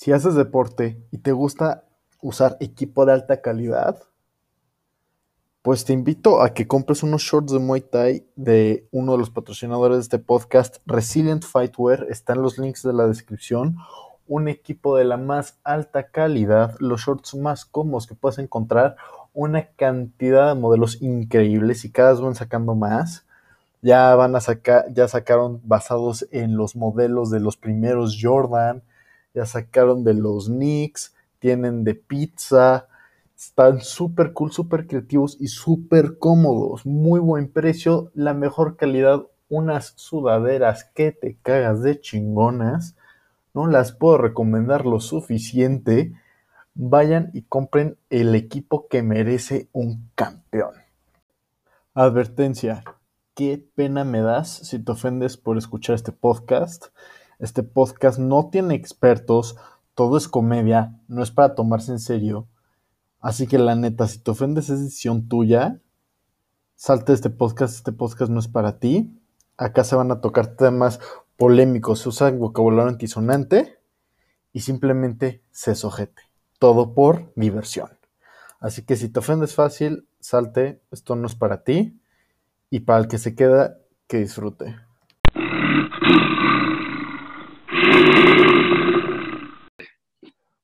Si haces deporte y te gusta usar equipo de alta calidad, pues te invito a que compres unos shorts de Muay Thai de uno de los patrocinadores de este podcast, Resilient Fightwear. Están los links de la descripción. Un equipo de la más alta calidad, los shorts más cómodos que puedes encontrar, una cantidad de modelos increíbles y cada vez van sacando más. Ya van a sacar, ya sacaron basados en los modelos de los primeros Jordan, ya sacaron de los Knicks, tienen de pizza, están súper cool, súper creativos y súper cómodos, muy buen precio, la mejor calidad, unas sudaderas que te cagas de chingonas, no las puedo recomendar lo suficiente, vayan y compren el equipo que merece un campeón. Advertencia, qué pena me das si te ofendes por escuchar este podcast. Este podcast no tiene expertos, todo es comedia, no es para tomarse en serio. Así que la neta, si te ofendes es decisión tuya. Salte de este podcast, este podcast no es para ti. Acá se van a tocar temas polémicos, se usa vocabulario antisonante y simplemente se sojete. Todo por diversión. Así que si te ofendes fácil, salte, esto no es para ti. Y para el que se queda, que disfrute.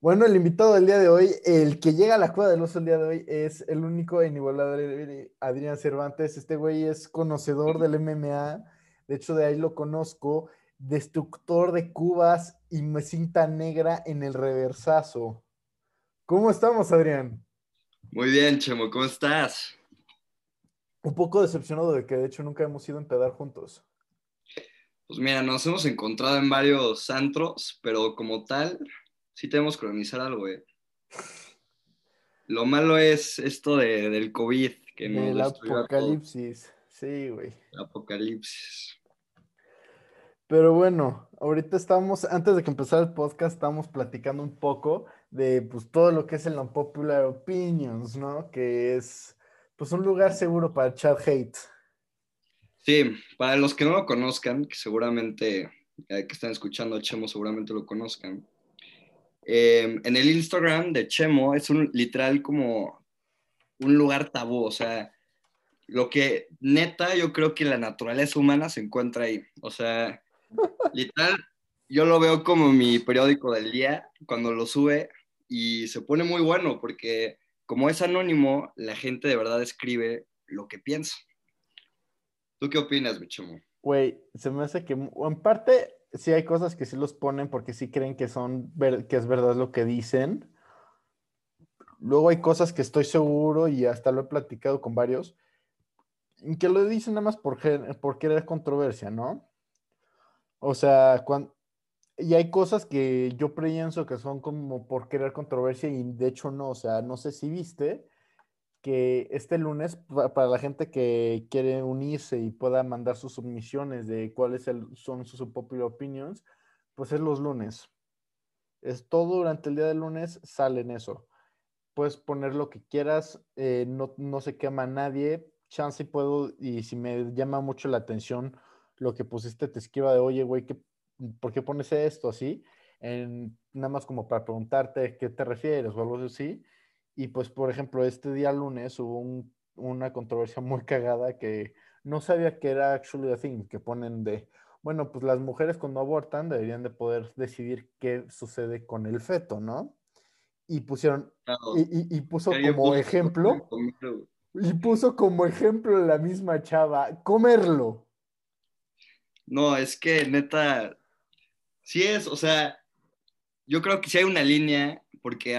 Bueno, el invitado del día de hoy, el que llega a la cueva del oso el día de hoy, es el único e inigualable Adrián Cervantes. Este güey es conocedor del MMA, de hecho de ahí lo conozco, destructor de cubas y mesita negra en el reversazo. ¿Cómo estamos, Adrián? Muy bien, Chemo, ¿cómo estás? Un poco decepcionado de que de hecho nunca hemos ido a empedar juntos. Pues mira, nos hemos encontrado en varios antros, pero como tal, sí tenemos que organizar algo, eh. Lo malo es esto de, del COVID. Que el apocalipsis, sí, güey. El apocalipsis. Pero bueno, ahorita estamos, antes de que empezara el podcast, estamos platicando un poco de pues todo lo que es el Unpopular Opinions, ¿no? Que es pues un lugar seguro para echar hate. Sí, para los que no lo conozcan, que seguramente eh, que están escuchando a Chemo seguramente lo conozcan. Eh, en el Instagram de Chemo es un literal como un lugar tabú, o sea, lo que neta yo creo que la naturaleza humana se encuentra ahí, o sea, literal yo lo veo como mi periódico del día cuando lo sube y se pone muy bueno porque como es anónimo, la gente de verdad escribe lo que piensa. ¿Tú qué opinas, mi chemo? Güey, se me hace que en parte sí hay cosas que sí los ponen porque sí creen que son que es verdad lo que dicen. Luego hay cosas que estoy seguro y hasta lo he platicado con varios que lo dicen nada más por, por querer controversia, ¿no? O sea, cuando, y hay cosas que yo pienso que son como por querer controversia y de hecho no, o sea, no sé si viste que este lunes, para la gente que quiere unirse y pueda mandar sus submisiones de cuáles son sus popular opinions, pues es los lunes. Es todo durante el día del lunes, sale en eso. Puedes poner lo que quieras, eh, no, no se quema nadie, chance y puedo, y si me llama mucho la atención lo que pusiste, te escriba de, oye, güey, ¿por qué pones esto así? En, nada más como para preguntarte qué te refieres o algo así y pues, por ejemplo, este día lunes hubo una controversia muy cagada que no sabía que era actually a thing, que ponen de, bueno, pues las mujeres cuando abortan deberían de poder decidir qué sucede con el feto, ¿no? Y pusieron, y, puso como ejemplo, y puso como ejemplo la misma chava, comerlo. No, es que neta, sí es, o sea, yo creo que sí hay una línea, porque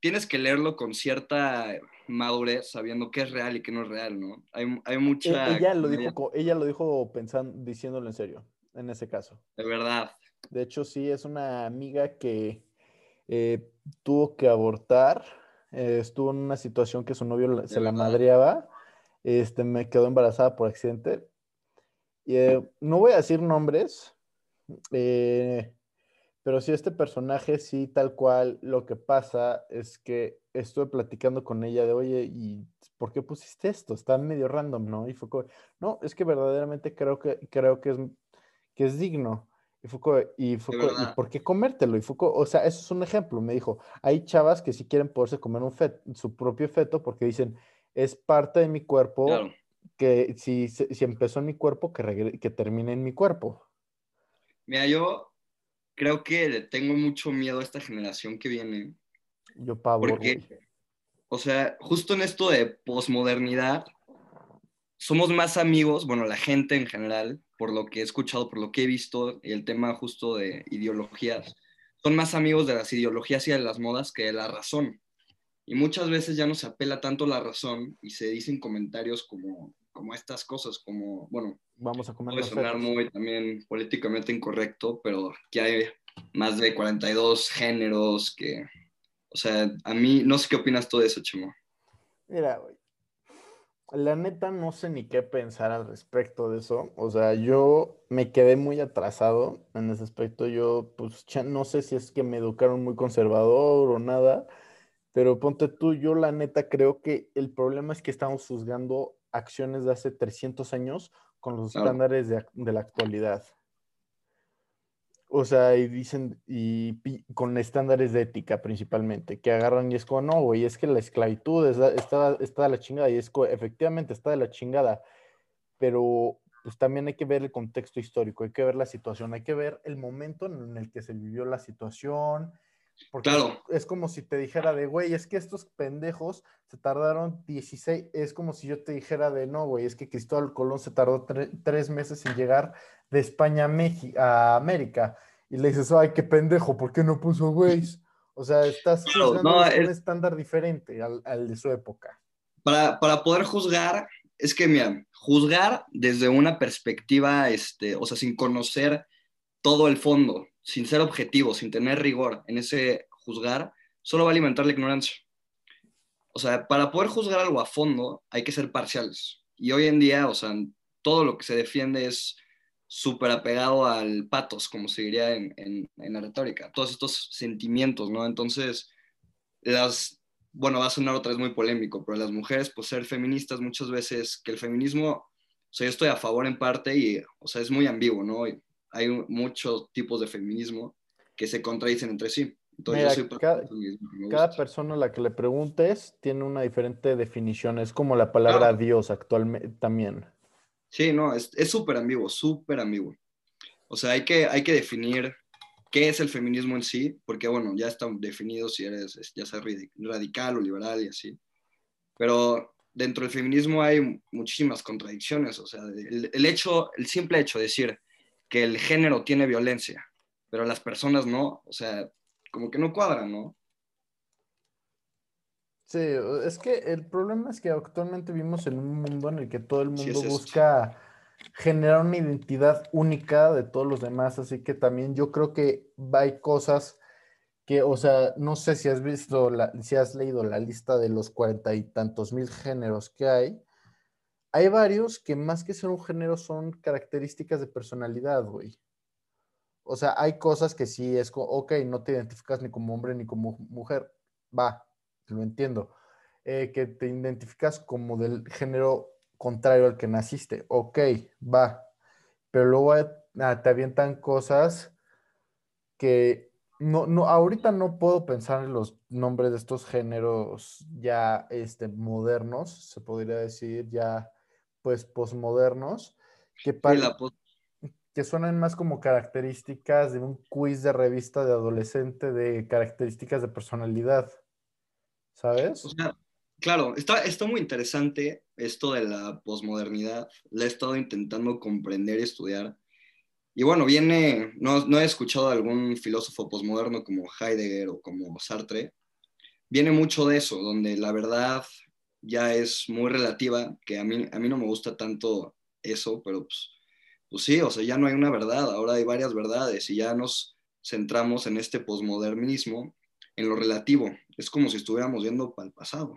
tienes que leerlo con cierta madurez, sabiendo qué es real y qué no es real, ¿no? Hay, hay mucha... E, ella lo, dijo, ella lo dijo pensando, diciéndolo en serio, en ese caso. De verdad. De hecho, sí, es una amiga que eh, tuvo que abortar, eh, estuvo en una situación que su novio se la madreaba, este, me quedó embarazada por accidente. Y, eh, no voy a decir nombres, eh, pero sí, este personaje, sí, tal cual, lo que pasa es que estuve platicando con ella de, oye, ¿y por qué pusiste esto? Está medio random, ¿no? Y fue como, no, es que verdaderamente creo que, creo que es, que es digno. Y Foucault, y Foucault, ¿y por qué comértelo? Y Foucault, o sea, eso es un ejemplo. Me dijo, hay chavas que sí quieren poderse comer un su propio feto porque dicen, es parte de mi cuerpo, que si, si empezó en mi cuerpo, que, que termine en mi cuerpo. Mira, yo creo que le tengo mucho miedo a esta generación que viene. Yo pavor. Porque, o sea, justo en esto de posmodernidad, somos más amigos, bueno, la gente en general, por lo que he escuchado, por lo que he visto, y el tema justo de ideologías, son más amigos de las ideologías y de las modas que de la razón. Y muchas veces ya no se apela tanto la razón y se dicen comentarios como, como estas cosas, como, bueno, vamos a comer puede sonar muy también políticamente incorrecto, pero que hay más de 42 géneros que, o sea, a mí, no sé qué opinas tú de eso, Chemo. Mira, güey, la neta no sé ni qué pensar al respecto de eso. O sea, yo me quedé muy atrasado en ese aspecto. Yo, pues, no sé si es que me educaron muy conservador o nada, pero ponte tú, yo la neta creo que el problema es que estamos juzgando acciones de hace 300 años con los estándares de, la actualidad. O sea, y dicen, y con estándares de ética principalmente, que agarran y es como, no, güey, es que la esclavitud está, está de la chingada, y es efectivamente está de la chingada, pero pues también hay que ver el contexto histórico, hay que ver la situación, hay que ver el momento en el que se vivió la situación, porque claro. es como si te dijera de, güey, es que estos pendejos se tardaron 16, es como si yo te dijera de, no, güey, es que Cristóbal Colón se tardó tres meses en llegar de España a, a América. Y le dices, ay, qué pendejo, ¿por qué no puso güey? O sea, estás juzgando un estándar diferente al, al, de su época. Para, para poder juzgar, es que, mira, juzgar desde una perspectiva, este, o sea, sin conocer todo el fondo, sin ser objetivo, sin tener rigor en ese juzgar, solo va a alimentar la ignorancia. O sea, para poder juzgar algo a fondo hay que ser parciales. Y hoy en día, o sea, todo lo que se defiende es súper apegado al patos, como se diría en, la retórica, todos estos sentimientos, ¿no? Entonces, las, bueno, va a sonar otra vez muy polémico, pero las mujeres, pues ser feministas muchas veces, que el feminismo, o sea, yo estoy a favor en parte y, o sea, es muy ambiguo, ¿no? Hay muchos tipos de feminismo que se contradicen entre sí. Entonces, cada, persona a la que le preguntes tiene una diferente definición. Es como la palabra Dios actualmente también. Sí, no, es súper ambiguo, súper ambiguo. O sea, hay que, hay que definir qué es el feminismo en sí, porque bueno, ya está definido si eres, ya sea radical o liberal y así. Pero dentro del feminismo hay muchísimas contradicciones. O sea, el, el hecho, el simple hecho de decir que el género tiene violencia, pero las personas no, o sea, como que no cuadran, ¿no? Sí, es que el problema es que actualmente vivimos en un mundo en el que todo el mundo busca generar una identidad única de todos los demás, así que también yo creo que hay cosas que, o sea, no sé si has visto, la, si has leído la lista de los cuarenta y tantos mil géneros que hay, hay varios que más que ser un género son características de personalidad, güey. O sea, hay cosas que sí es, ok, no te identificas ni como hombre ni como mujer, va, lo entiendo. Eh, que te identificas como del género contrario al que naciste, ok, va. Pero luego ah, te avientan cosas que no, no, ahorita no puedo pensar en los nombres de estos géneros ya este, modernos, se podría decir, ya pues posmodernos, que, que suenan más como características de un quiz de revista de adolescente de características de personalidad, ¿sabes? claro, está, está muy interesante esto de la posmodernidad, la he estado intentando comprender y estudiar. Y bueno, viene, no, no he escuchado a algún filósofo posmoderno como Heidegger o como Sartre, viene mucho de eso, donde la verdad ya es muy relativa, que a mí, a mí no me gusta tanto eso, pero pues, pues sí, o sea, ya no hay una verdad, ahora hay varias verdades y ya nos centramos en este posmodernismo, en lo relativo. Es como si estuviéramos viendo para el pasado.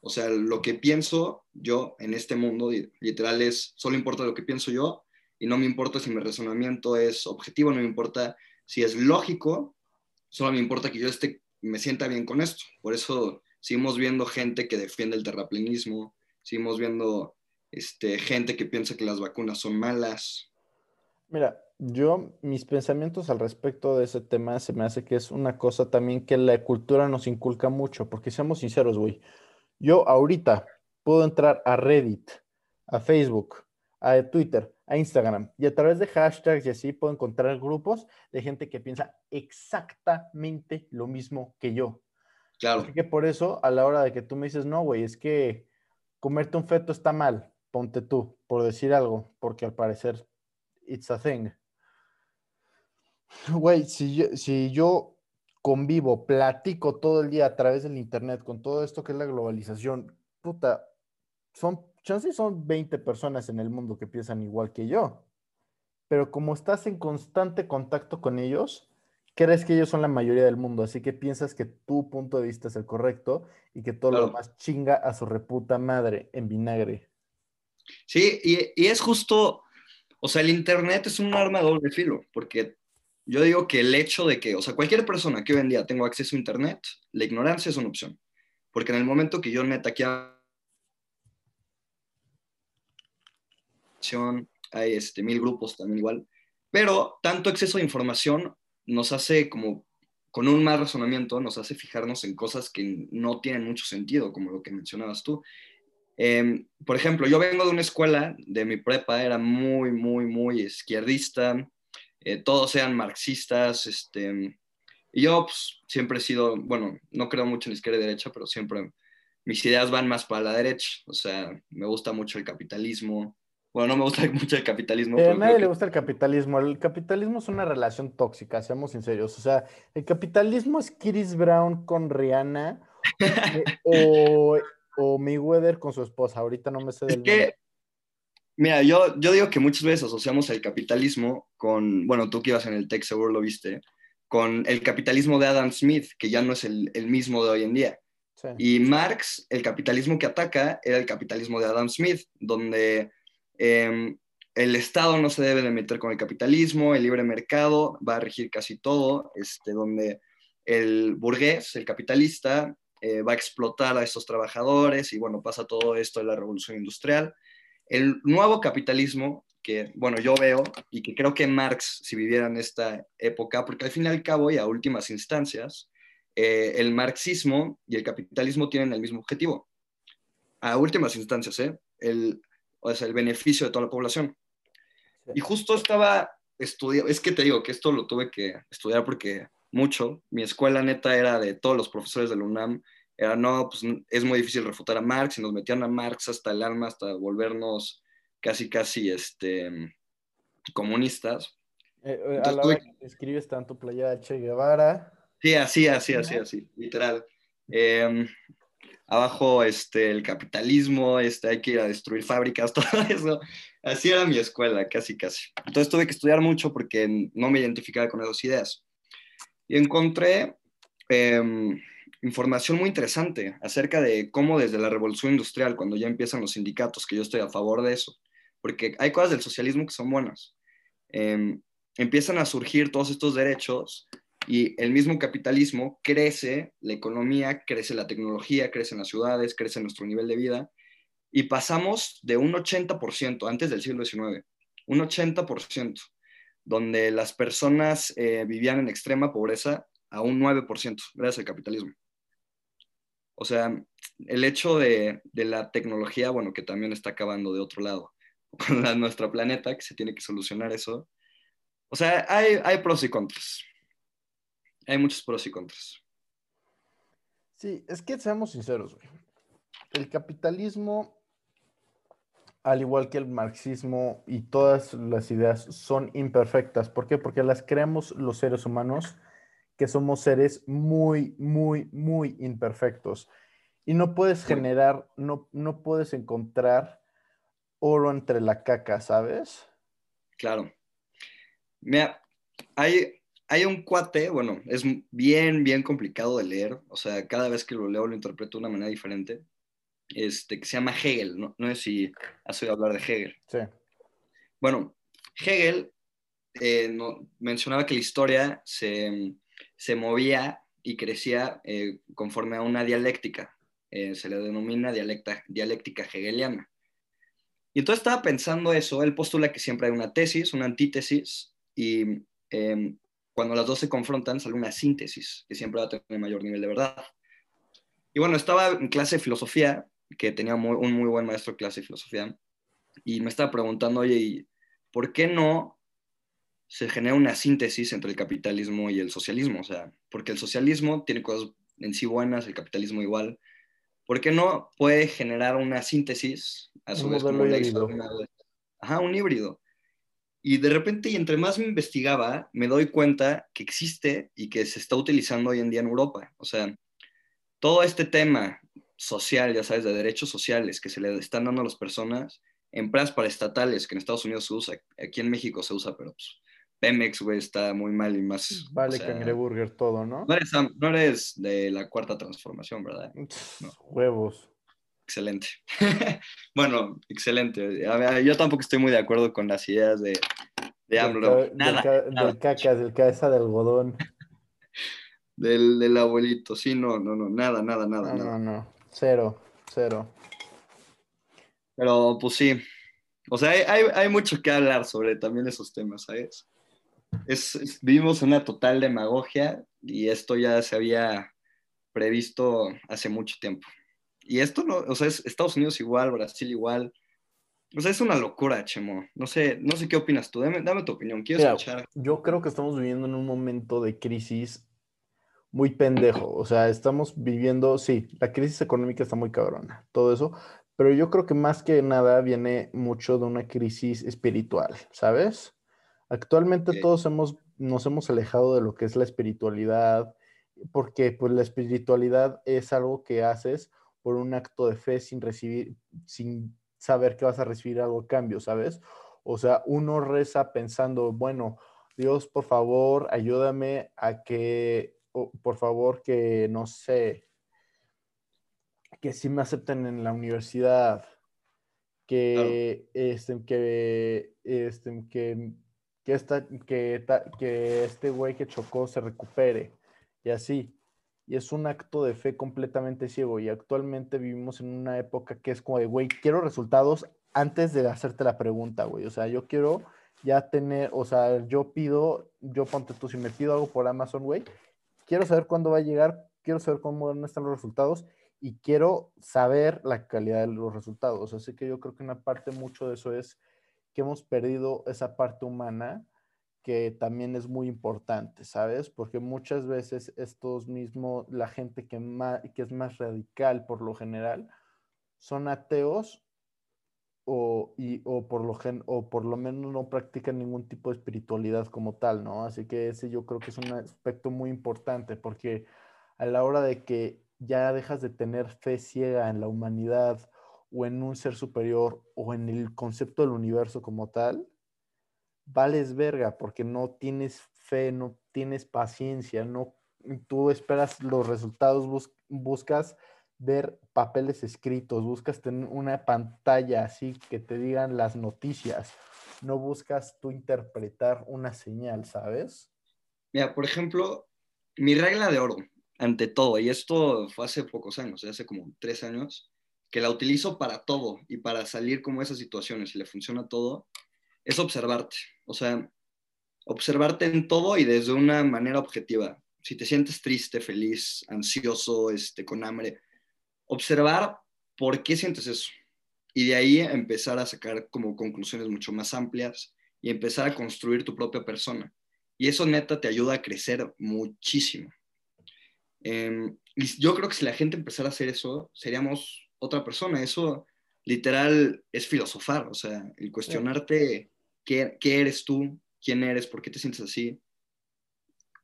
O sea, lo que pienso yo en este mundo literal es, solo importa lo que pienso yo y no me importa si mi razonamiento es objetivo, no me importa si es lógico, solo me importa que yo esté, me sienta bien con esto. Por eso seguimos viendo gente que defiende el terraplenismo, seguimos viendo este, gente que piensa que las vacunas son malas. Mira, Yo, mis pensamientos al respecto de ese tema se me hace que es una cosa también que la cultura nos inculca mucho, porque seamos sinceros, güey. Yo ahorita puedo entrar a Reddit, a Facebook, a Twitter, a Instagram y a través de hashtags y así puedo encontrar grupos de gente que piensa exactamente lo mismo que yo. Claro. Así que por eso, a la hora de que tú me dices, no, güey, es que comerte un feto está mal, ponte tú, por decir algo, porque al parecer it's a thing. Güey, si yo, si yo convivo, platico todo el día a través del internet con todo esto que es la globalización, puta, son, chances son 20 personas en el mundo que piensan igual que yo. Pero como estás en constante contacto con ellos, crees que ellos son la mayoría del mundo, así que piensas que tu punto de vista es el correcto y que todo lo demás chinga a su reputa madre en vinagre. Sí, y, y, es justo, o sea, el Internet es un arma de doble filo, porque yo digo que el hecho de que, o sea, cualquier persona que hoy en día tenga acceso a Internet, la ignorancia es una opción, porque en el momento que yo neta quiera hay este, mil grupos también igual, pero tanto exceso de información nos hace como, con un mal razonamiento, nos hace fijarnos en cosas que no tienen mucho sentido, como lo que mencionabas tú. Eh, por ejemplo, yo vengo de una escuela, de mi prepa, era muy, muy, muy izquierdista, eh, todos eran marxistas, este, y yo pues, siempre he sido, bueno, no creo mucho en izquierda y derecha, pero siempre mis ideas van más para la derecha, o sea, me gusta mucho el capitalismo, bueno, no me gusta mucho el capitalismo. a nadie le gusta el capitalismo. El capitalismo es una relación tóxica, seamos sinceros. O sea, el capitalismo es Chris Brown con Rihanna eh, o, o Mayweather con su esposa. Ahorita no me sé del que, Mira, yo, yo digo que muchas veces asociamos el capitalismo con, bueno, tú que ibas en el tech seguro lo viste, con el capitalismo de Adam Smith, que ya no es el, el mismo de hoy en día. Y Marx, el capitalismo que ataca era el capitalismo de Adam Smith, donde Em, el Estado no se debe de meter con el capitalismo, el libre mercado va a regir casi todo, este, donde el burgués, el capitalista, eh, va a explotar a estos trabajadores y bueno, pasa todo esto de la revolución industrial. El nuevo capitalismo, que bueno, yo veo y que creo que Marx, si viviera en esta época, porque al fin y al cabo y a últimas instancias, eh, el marxismo y el capitalismo tienen el mismo objetivo. A últimas instancias, ¿eh? El, o sea, el beneficio de toda la población. Y justo estaba estudiando, es que te digo que esto lo tuve que estudiar porque mucho, mi escuela neta era de todos los profesores del UNAM, era, no, pues es muy difícil refutar a Marx y nos metían a Marx hasta el alma, hasta volvernos casi, casi, este, comunistas. Eh, eh, a la hora que escribes tanto playa Che Guevara. Sí, así, así, así, así, literal. Eh, abajo este, el capitalismo, este, hay que ir a destruir fábricas, todo eso. Así era mi escuela, casi, casi. Entonces tuve que estudiar mucho porque no me identificaba con esas ideas. Y encontré em, información muy interesante acerca de cómo desde la revolución industrial, cuando ya empiezan los sindicatos, que yo estoy a favor de eso, porque hay cosas del socialismo que son buenas, em, empiezan a surgir todos estos derechos y el mismo capitalismo crece, la economía, crece la tecnología, crece en las ciudades, crece nuestro nivel de vida y pasamos de un 80% antes del siglo XIX, un 80%, donde las personas eh, vivían en extrema pobreza a un 9% gracias al capitalismo. O sea, el hecho de, la tecnología, bueno, que también está acabando de otro lado con nuestro planeta, que se tiene que solucionar eso. O sea, hay, hay pros y contras hay muchos pros y contras. Sí, es que seamos sinceros, güey. El capitalismo, al igual que el marxismo y todas las ideas, son imperfectas. ¿Por qué? Porque las creamos los seres humanos, que somos seres muy, muy, muy imperfectos. Y no puedes generar, no, no puedes encontrar oro entre la caca, ¿sabes? Claro. Mira, hay, hay un cuate, bueno, es bien, bien complicado de leer, o sea, cada vez que lo leo lo interpreto de una manera diferente, este, que se llama Hegel, no, no sé si has oído hablar de Hegel. Sí. Bueno, Hegel eh, no, mencionaba que la historia se, se movía y crecía eh, conforme a una dialéctica, eh, se le denomina dialecta, dialéctica hegeliana. Y entonces estaba pensando eso, él postula que siempre hay una tesis, una antítesis y em, cuando las dos se confrontan sale una síntesis que siempre va a tener mayor nivel de verdad. Y bueno, estaba en clase de filosofía, que tenía un muy buen maestro de clase de filosofía, y me estaba preguntando, oye, ¿por qué no se genera una síntesis entre el capitalismo y el socialismo? O sea, porque el socialismo tiene cosas en sí buenas, el capitalismo igual. ¿Por qué no puede generar una síntesis a su vez como. Ajá, un híbrido. Y de repente, y entre más me investigaba, me doy cuenta que existe y que se está utilizando hoy en día en Europa. O sea, todo este tema social, ya sabes, de derechos sociales que se le están dando a las personas, empresas paraestatales que en Estados Unidos se usa, aquí en México se usa, pero pues, Pemex, güey, está muy mal y más. Vale, cangreburger todo, ¿no? No eres, de la cuarta transformación, ¿verdad? Huevos. Excelente. bueno, excelente. yo tampoco estoy muy de acuerdo con las ideas de, de AMLO. Nada, del, caca, del cabeza de algodón. del, abuelito, sí, no, no, no, nada, nada, nada. No, no, no, cero, cero. Pero pues sí, o sea, hay, hay, mucho que hablar sobre también esos temas, ¿sabes? Es, vivimos una total demagogia y esto ya se había previsto hace mucho tiempo. Y esto no, o sea, es Estados Unidos igual, Brasil igual. O sea, es una locura, Chemo. No sé, no sé qué opinas tú. Dame, dame tu opinión. Quiero escuchar. Yo creo que estamos viviendo en un momento de crisis muy pendejo. O sea, estamos viviendo, sí, la crisis económica está muy cabrona, todo eso, pero yo creo que más que nada viene mucho de una crisis espiritual, ¿sabes? Actualmente todos hemos, nos hemos alejado de lo que es la espiritualidad, porque pues la espiritualidad es algo que haces por un acto de fe sin recibir, sin saber que vas a recibir algo a cambio, ¿sabes? O sea, uno reza pensando, bueno, Dios, por favor, ayúdame a que, por favor, que no sé, que sí me acepten en la universidad, que, este, que, este, que que, esta, que, que este güey que chocó se recupere y así. Y es un acto de fe completamente ciego. Y actualmente vivimos en una época que es como de, güey, quiero resultados antes de hacerte la pregunta, güey. O sea, yo quiero ya tener, o sea, yo pido, yo ponte tú, si me pido algo por Amazon, güey, quiero saber cuándo va a llegar, quiero saber cómo están los resultados y quiero saber la calidad de los resultados. Así que yo creo que una parte mucho de eso es que hemos perdido esa parte humana que también es muy importante, ¿sabes? Porque muchas veces estos mismos, la gente que, que es más radical por lo general, son ateos o, y, o, por lo gen, o por lo menos no practican ningún tipo de espiritualidad como tal, ¿no? Así que ese yo creo que es un aspecto muy importante porque a la hora de que ya dejas de tener fe ciega en la humanidad o en un ser superior o en el concepto del universo como tal, vales verga porque no tienes fe, no tienes paciencia, no, tú esperas los resultados, buscas ver papeles escritos, buscas tener una pantalla así que te digan las noticias, no buscas tú interpretar una señal, ¿sabes? Mira, por ejemplo, mi regla de oro, ante todo, y esto fue hace pocos años, hace como tres años, que la utilizo para todo y para salir como esas situaciones y le funciona todo, es observarte. O sea, observarte en todo y desde una manera objetiva. Si te sientes triste, feliz, ansioso, este, con hambre, observar por qué sientes eso. Y de ahí empezar a sacar como conclusiones mucho más amplias y empezar a construir tu propia persona. Y eso neta te ayuda a crecer muchísimo. Em, y yo creo que si la gente empezara a hacer eso, seríamos otra persona. Eso literal es filosofar, o sea, el cuestionarte qué, eres tú, quién eres, por qué te sientes así,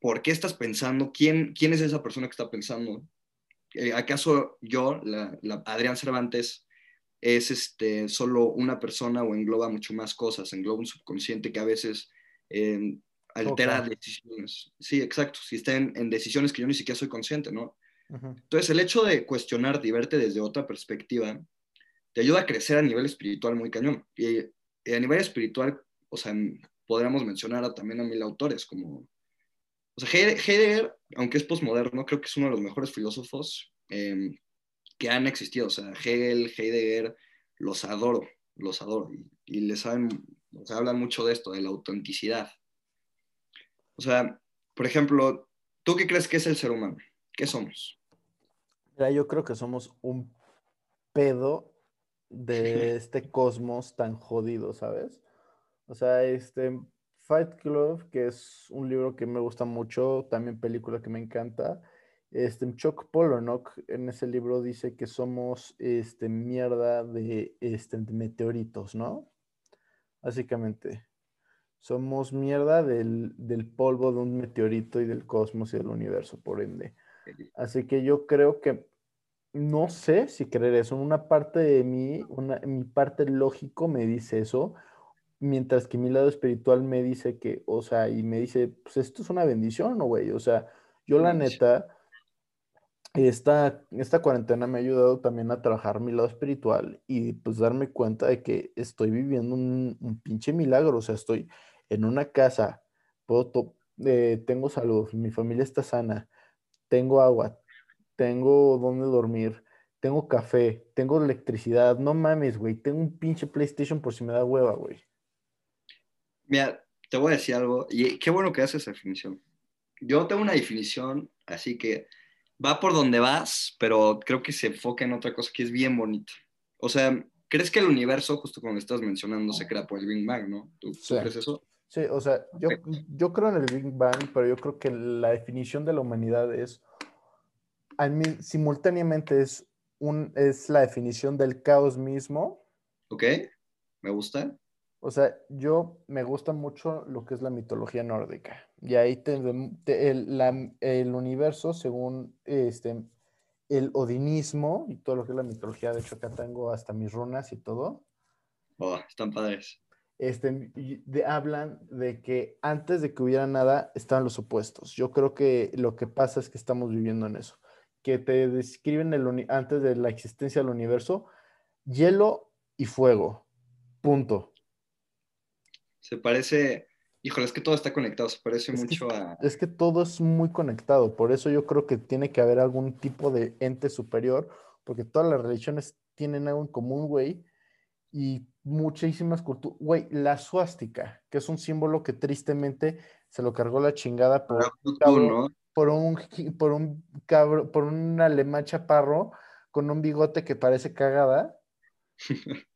por qué estás pensando, quién, quién es esa persona que está pensando. Eh, ¿Acaso yo, la, Adrián Cervantes, es este, solo una persona o engloba mucho más cosas, engloba un subconsciente que a veces em, altera decisiones. Sí, exacto, si está en, decisiones que yo ni siquiera soy consciente, ¿no? Entonces, el hecho de cuestionarte y verte desde otra perspectiva te ayuda a crecer a nivel espiritual muy cañón. Y, a nivel espiritual, o sea, podríamos mencionar a, también a mil autores como... O sea, Heidegger, aunque es postmoderno, creo que es uno de los mejores filósofos em, que han existido. O sea, Hegel, Heidegger, los adoro, los adoro. Y, les saben, hablan mucho de esto, de la autenticidad. O sea, por ejemplo, ¿tú qué crees que es el ser humano? ¿Qué somos? Mira, yo creo que somos un pedo de este cosmos tan jodido, ¿sabes? O sea, este Fight Club, que es un libro que me gusta mucho, también película que me encanta. Este Chuck Palahniuk en ese libro dice que somos este mierda de este de meteoritos, ¿no? Básicamente. Somos mierda del, del polvo de un meteorito y del cosmos y del universo, por ende. Así que yo creo que no sé si creer eso. Una parte de mí, una, mi parte lógico me dice eso, mientras que mi lado espiritual me dice que, o sea, y me dice, pues esto es una bendición, ¿no, güey? O sea, yo la neta, esta, esta cuarentena me ha ayudado también a trabajar mi lado espiritual y pues darme cuenta de que estoy viviendo un, un pinche milagro, o sea, estoy en una casa, puedo eh, tengo salud, mi familia está sana, tengo agua, tengo donde dormir, tengo café, tengo electricidad. No mames, güey. Tengo un pinche PlayStation por si me da hueva, güey. Mira, te voy a decir algo. Y qué bueno que haces esa definición. Yo tengo una definición, así que va por donde vas, pero creo que se enfoca en otra cosa que es bien bonita. O sea, ¿crees que el universo, justo como estás mencionando, se crea por el Big Bang, no? ¿Tú, crees eso? Sí, o sea, yo, yo creo en el Big Bang, pero yo creo que la definición de la humanidad es simultáneamente es, un, es la definición del caos mismo. Ok, me gusta. O sea, yo me gusta mucho lo que es la mitología nórdica. Y ahí te, el, el, universo, según este, el odinismo y todo lo que es la mitología, de hecho acá tengo hasta mis runas y todo. Oh, están padres. Este, hablan de que antes de que hubiera nada estaban los opuestos. Yo creo que lo que pasa es que estamos viviendo en eso que te describen el antes de la existencia del universo, hielo y fuego. Punto. Se parece, híjole, es que todo está conectado, se parece mucho a... Es que todo es muy conectado, por eso yo creo que tiene que haber algún tipo de ente superior, porque todas las religiones tienen algo en común, güey, y muchísimas culturas, güey, la suástica, que es un símbolo que tristemente se lo cargó la chingada por, ¿no? Por un, por un cabro, por un alemán chaparro con un bigote que parece cagada.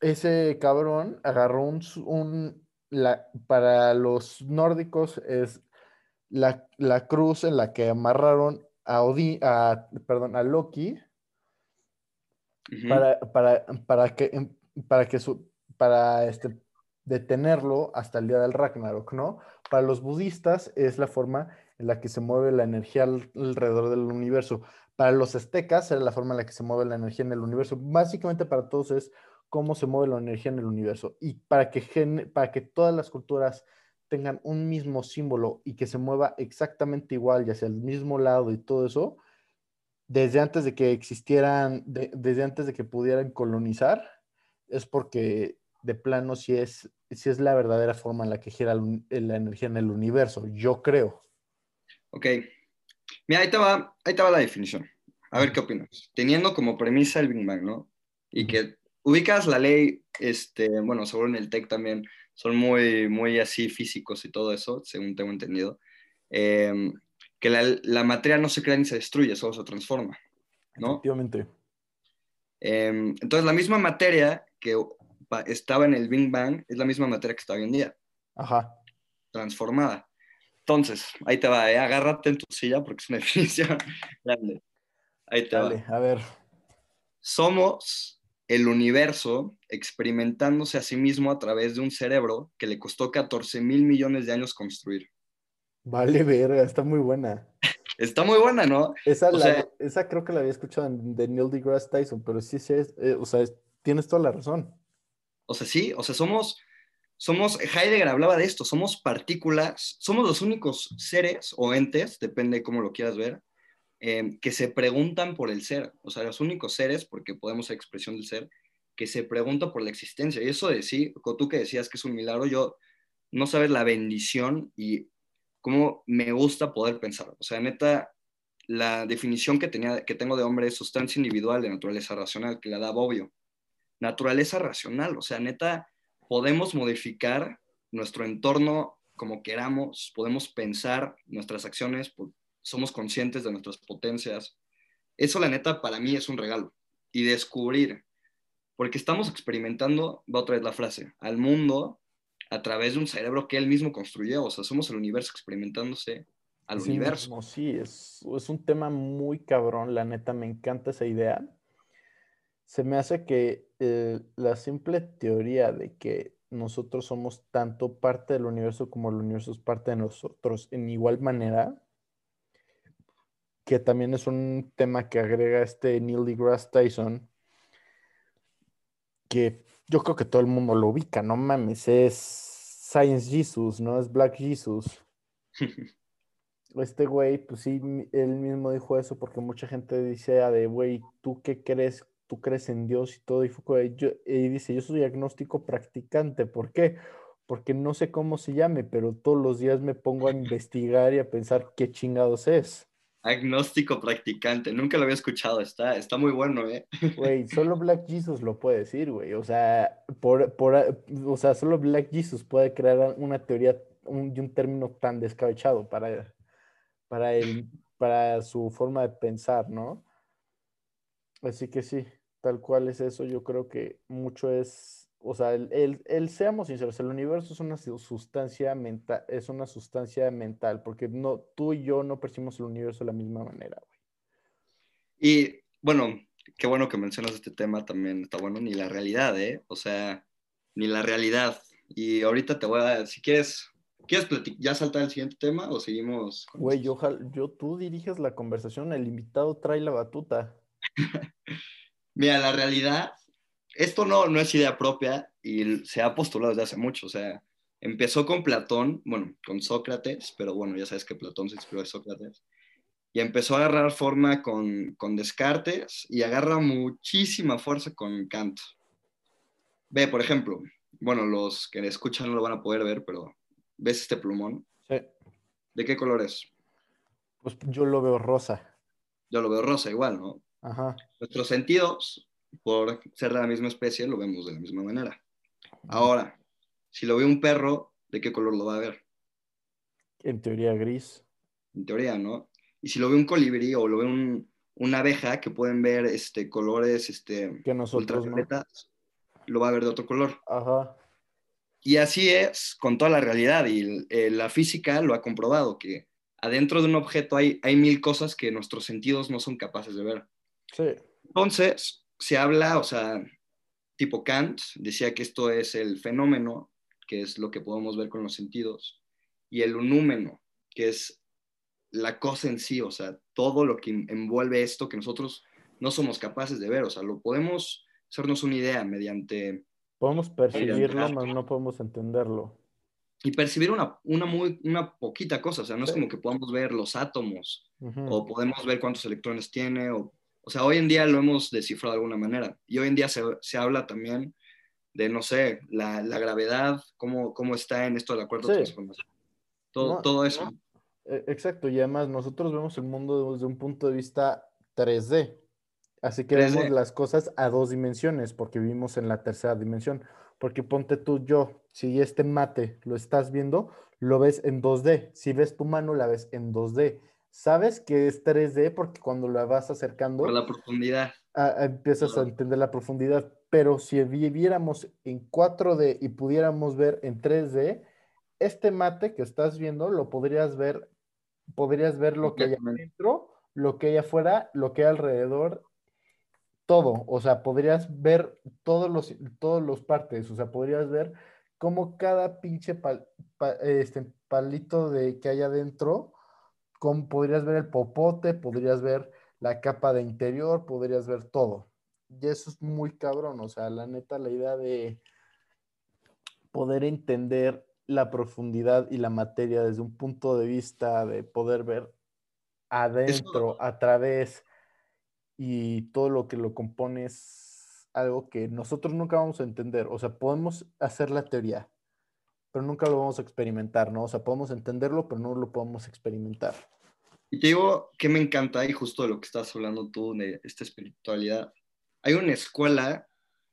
Ese cabrón agarró un, la, para los nórdicos es la, cruz en la que amarraron a Odín, a, perdón, a Loki para, para, que, para que su, para este, detenerlo hasta el día del Ragnarok, ¿no? Para los budistas es la forma en la que se mueve la energía alrededor del universo. Para los aztecas era la forma en la que se mueve la energía en el universo. Básicamente para todos es cómo se mueve la energía en el universo. Y para que, para que todas las culturas tengan un mismo símbolo y que se mueva exactamente igual, ya sea el mismo lado y todo eso, desde antes de que existieran, desde antes de que pudieran colonizar, es porque de plano si es, si es la verdadera forma en la que gira la energía en el universo, yo creo. Ok. Mira, ahí te va, ahí te va la definición. A ver qué opinas. Teniendo como premisa el Big Bang, ¿no? Y que ubicas la ley, este, bueno, seguro en el TEC también son muy, muy así físicos y todo eso, según tengo entendido. Em, que la, la, materia no se crea ni se destruye, solo se transforma, ¿no? Efectivamente. Em, entonces, la misma materia que estaba en el Big Bang es la misma materia que está hoy en día. Ajá. Transformada. Entonces, ahí te va, ¿eh? agárrate en tu silla porque es una definición grande. Ahí te Dale, va. A ver. Somos el universo experimentándose a sí mismo a través de un cerebro que le costó 14 mil millones de años construir. Vale, verga, está muy buena. Está muy buena, ¿no? Esa, esa creo que la había escuchado de Neil deGrasse Tyson, pero sí, sí, eh, o sea, tienes toda la razón. O sea, sí, o sea, somos somos, Heidegger hablaba de esto, somos partículas, somos los únicos seres o entes, depende de cómo lo quieras ver, em, que se preguntan por el ser, o sea, los únicos seres, porque podemos ser expresión del ser, que se pregunta por la existencia. Y eso de sí, tú que decías que es un milagro, yo no sabes la bendición y cómo me gusta poder pensar. O sea, neta, la definición que, tenía, que tengo de hombre es sustancia individual de naturaleza racional, que la da Bobbio. Naturaleza racional, o sea, neta, podemos modificar nuestro entorno como queramos, podemos pensar nuestras acciones, somos conscientes de nuestras potencias. Eso, la neta, para mí es un regalo. Y descubrir, porque estamos experimentando, va otra vez la frase, al mundo a través de un cerebro que él mismo construyó. O sea, somos el universo experimentándose al universo. sí, es, es un tema muy cabrón, la neta, me encanta esa idea. Se me hace que eh, la simple teoría de que nosotros somos tanto parte del universo como el universo es parte de nosotros en igual manera, que también es un tema que agrega este Neil deGrasse Tyson, que yo creo que todo el mundo lo ubica, no mames, es Science Jesus, ¿no? Es Black Jesus. este güey, pues sí, él mismo dijo eso porque mucha gente dice, ah, de, güey, ¿tú qué crees? ¿Tú crees en Dios y todo? Y, fue, yo, y dice, yo soy agnóstico practicante. ¿Por qué? Porque no sé cómo se llame, pero todos los días me pongo a investigar y a pensar qué chingados es. Agnóstico practicante, nunca lo había escuchado, está, está muy bueno, ¿eh? Güey, solo Black Jesus lo puede decir, güey. O sea, por, por, o sea, solo Black Jesus puede crear una teoría un, de un término tan descabechado para, para, el, para su forma de pensar, ¿no? Así que sí, tal cual es eso. Yo creo que mucho es, o sea, el, el, seamos sinceros, el universo es una sustancia mental, es una sustancia mental, porque no, tú y yo no percibimos el universo de la misma manera, güey. Y bueno, qué bueno que mencionas este tema también, está bueno, ni la realidad, ¿eh? O sea, ni la realidad. Y ahorita te voy a, si quieres, ¿Quieres ya saltar al siguiente tema o seguimos? Güey, yo, yo, tú diriges la conversación, el invitado trae la batuta. Mira, la realidad, esto no, no es idea propia y se ha postulado desde hace mucho. O sea, empezó con Platón, bueno, con Sócrates, pero bueno, ya sabes que Platón se inspiró de Sócrates. Y empezó a agarrar forma con, con Descartes y agarra muchísima fuerza con Kant. Ve, por ejemplo, bueno, los que escuchan no lo van a poder ver, pero ¿Ves este plumón? Sí. ¿De qué color es? Pues yo lo veo rosa. Yo lo veo rosa igual, ¿no? Ajá. Nuestros sentidos, por ser de la misma especie, lo vemos de la misma manera. Ahora, si lo ve un perro, ¿de qué color lo va a ver? En teoría gris. En teoría, ¿no? Y si lo ve un colibrí o lo ve una abeja, que pueden ver este, colores este, que nosotros lo va a ver de otro color. Ajá. Y así es con toda la realidad y eh, la física lo ha comprobado, que adentro de un objeto hay, hay mil cosas que nuestros sentidos no son capaces de ver. Sí. Entonces, se habla, o sea, tipo Kant decía que esto es el fenómeno, que es lo que podemos ver con los sentidos, y el númeno, que es la cosa en sí, o sea, todo lo que envuelve esto que nosotros no somos capaces de ver, o sea, lo podemos hacernos una idea mediante Podemos percibirlo, pero no podemos entenderlo. Y percibir una, una, muy, una poquita cosa, o sea, no es como que podamos ver los átomos o podemos ver cuántos electrones tiene, o, o sea, hoy en día lo hemos descifrado de alguna manera. Y hoy en día se, se habla también de, no sé, la, la, gravedad, cómo, cómo está en esto de la cuarta transformación. Todo, todo eso. E, exacto, y además nosotros vemos el mundo desde un punto de vista 3D. Así que vemos las cosas a dos dimensiones, porque vivimos en la tercera dimensión. Porque ponte tú, yo, si este mate lo estás viendo, lo ves en 2D. Si ves tu mano, la ves en 2D. Sabes que es 3D porque cuando la vas acercando... Por la profundidad. empiezas a entender la profundidad. Pero si viviéramos en 4D y pudiéramos ver en 3D, este mate que estás viendo lo podrías ver, podrías ver lo que hay adentro, lo que hay afuera, lo que hay alrededor todo, o sea, podrías ver todos los, todos los partes, o sea, podrías ver cómo cada pinche este, palito de que hay adentro, podrías ver el popote, podrías ver la capa de interior, podrías ver todo. Y eso es muy cabrón, o sea, la neta, la idea de poder entender la profundidad y la materia desde un punto de vista de poder ver adentro, a través y todo lo que lo compone es algo que nosotros nunca vamos a entender. O sea, podemos hacer la teoría, pero nunca lo vamos a experimentar, ¿no? O sea, podemos entenderlo, pero no lo podemos experimentar. Y te digo que me encanta, y justo de lo que estás hablando tú, de esta espiritualidad. Hay una escuela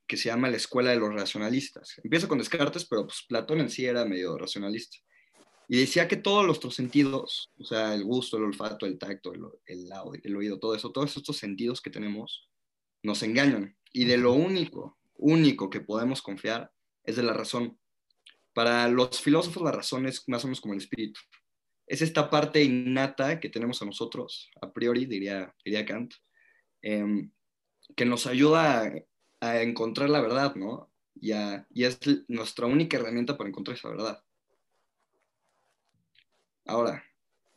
que se llama la Escuela de los Racionalistas. Empieza con Descartes, pero pues Platón en sí era medio racionalista. Y decía que todos nuestros sentidos, o sea, el gusto, el olfato, el tacto, el, el, el oído, todo eso, todos estos sentidos que tenemos, nos engañan. Y de lo único, único que podemos confiar es de la razón. Para los filósofos la razón es más o menos como el espíritu. Es esta parte innata que tenemos a nosotros, a priori, diría, diría Kant, em, que nos ayuda a, a, encontrar la verdad, ¿no? Y, a, y es nuestra única herramienta para encontrar esa verdad. Ahora,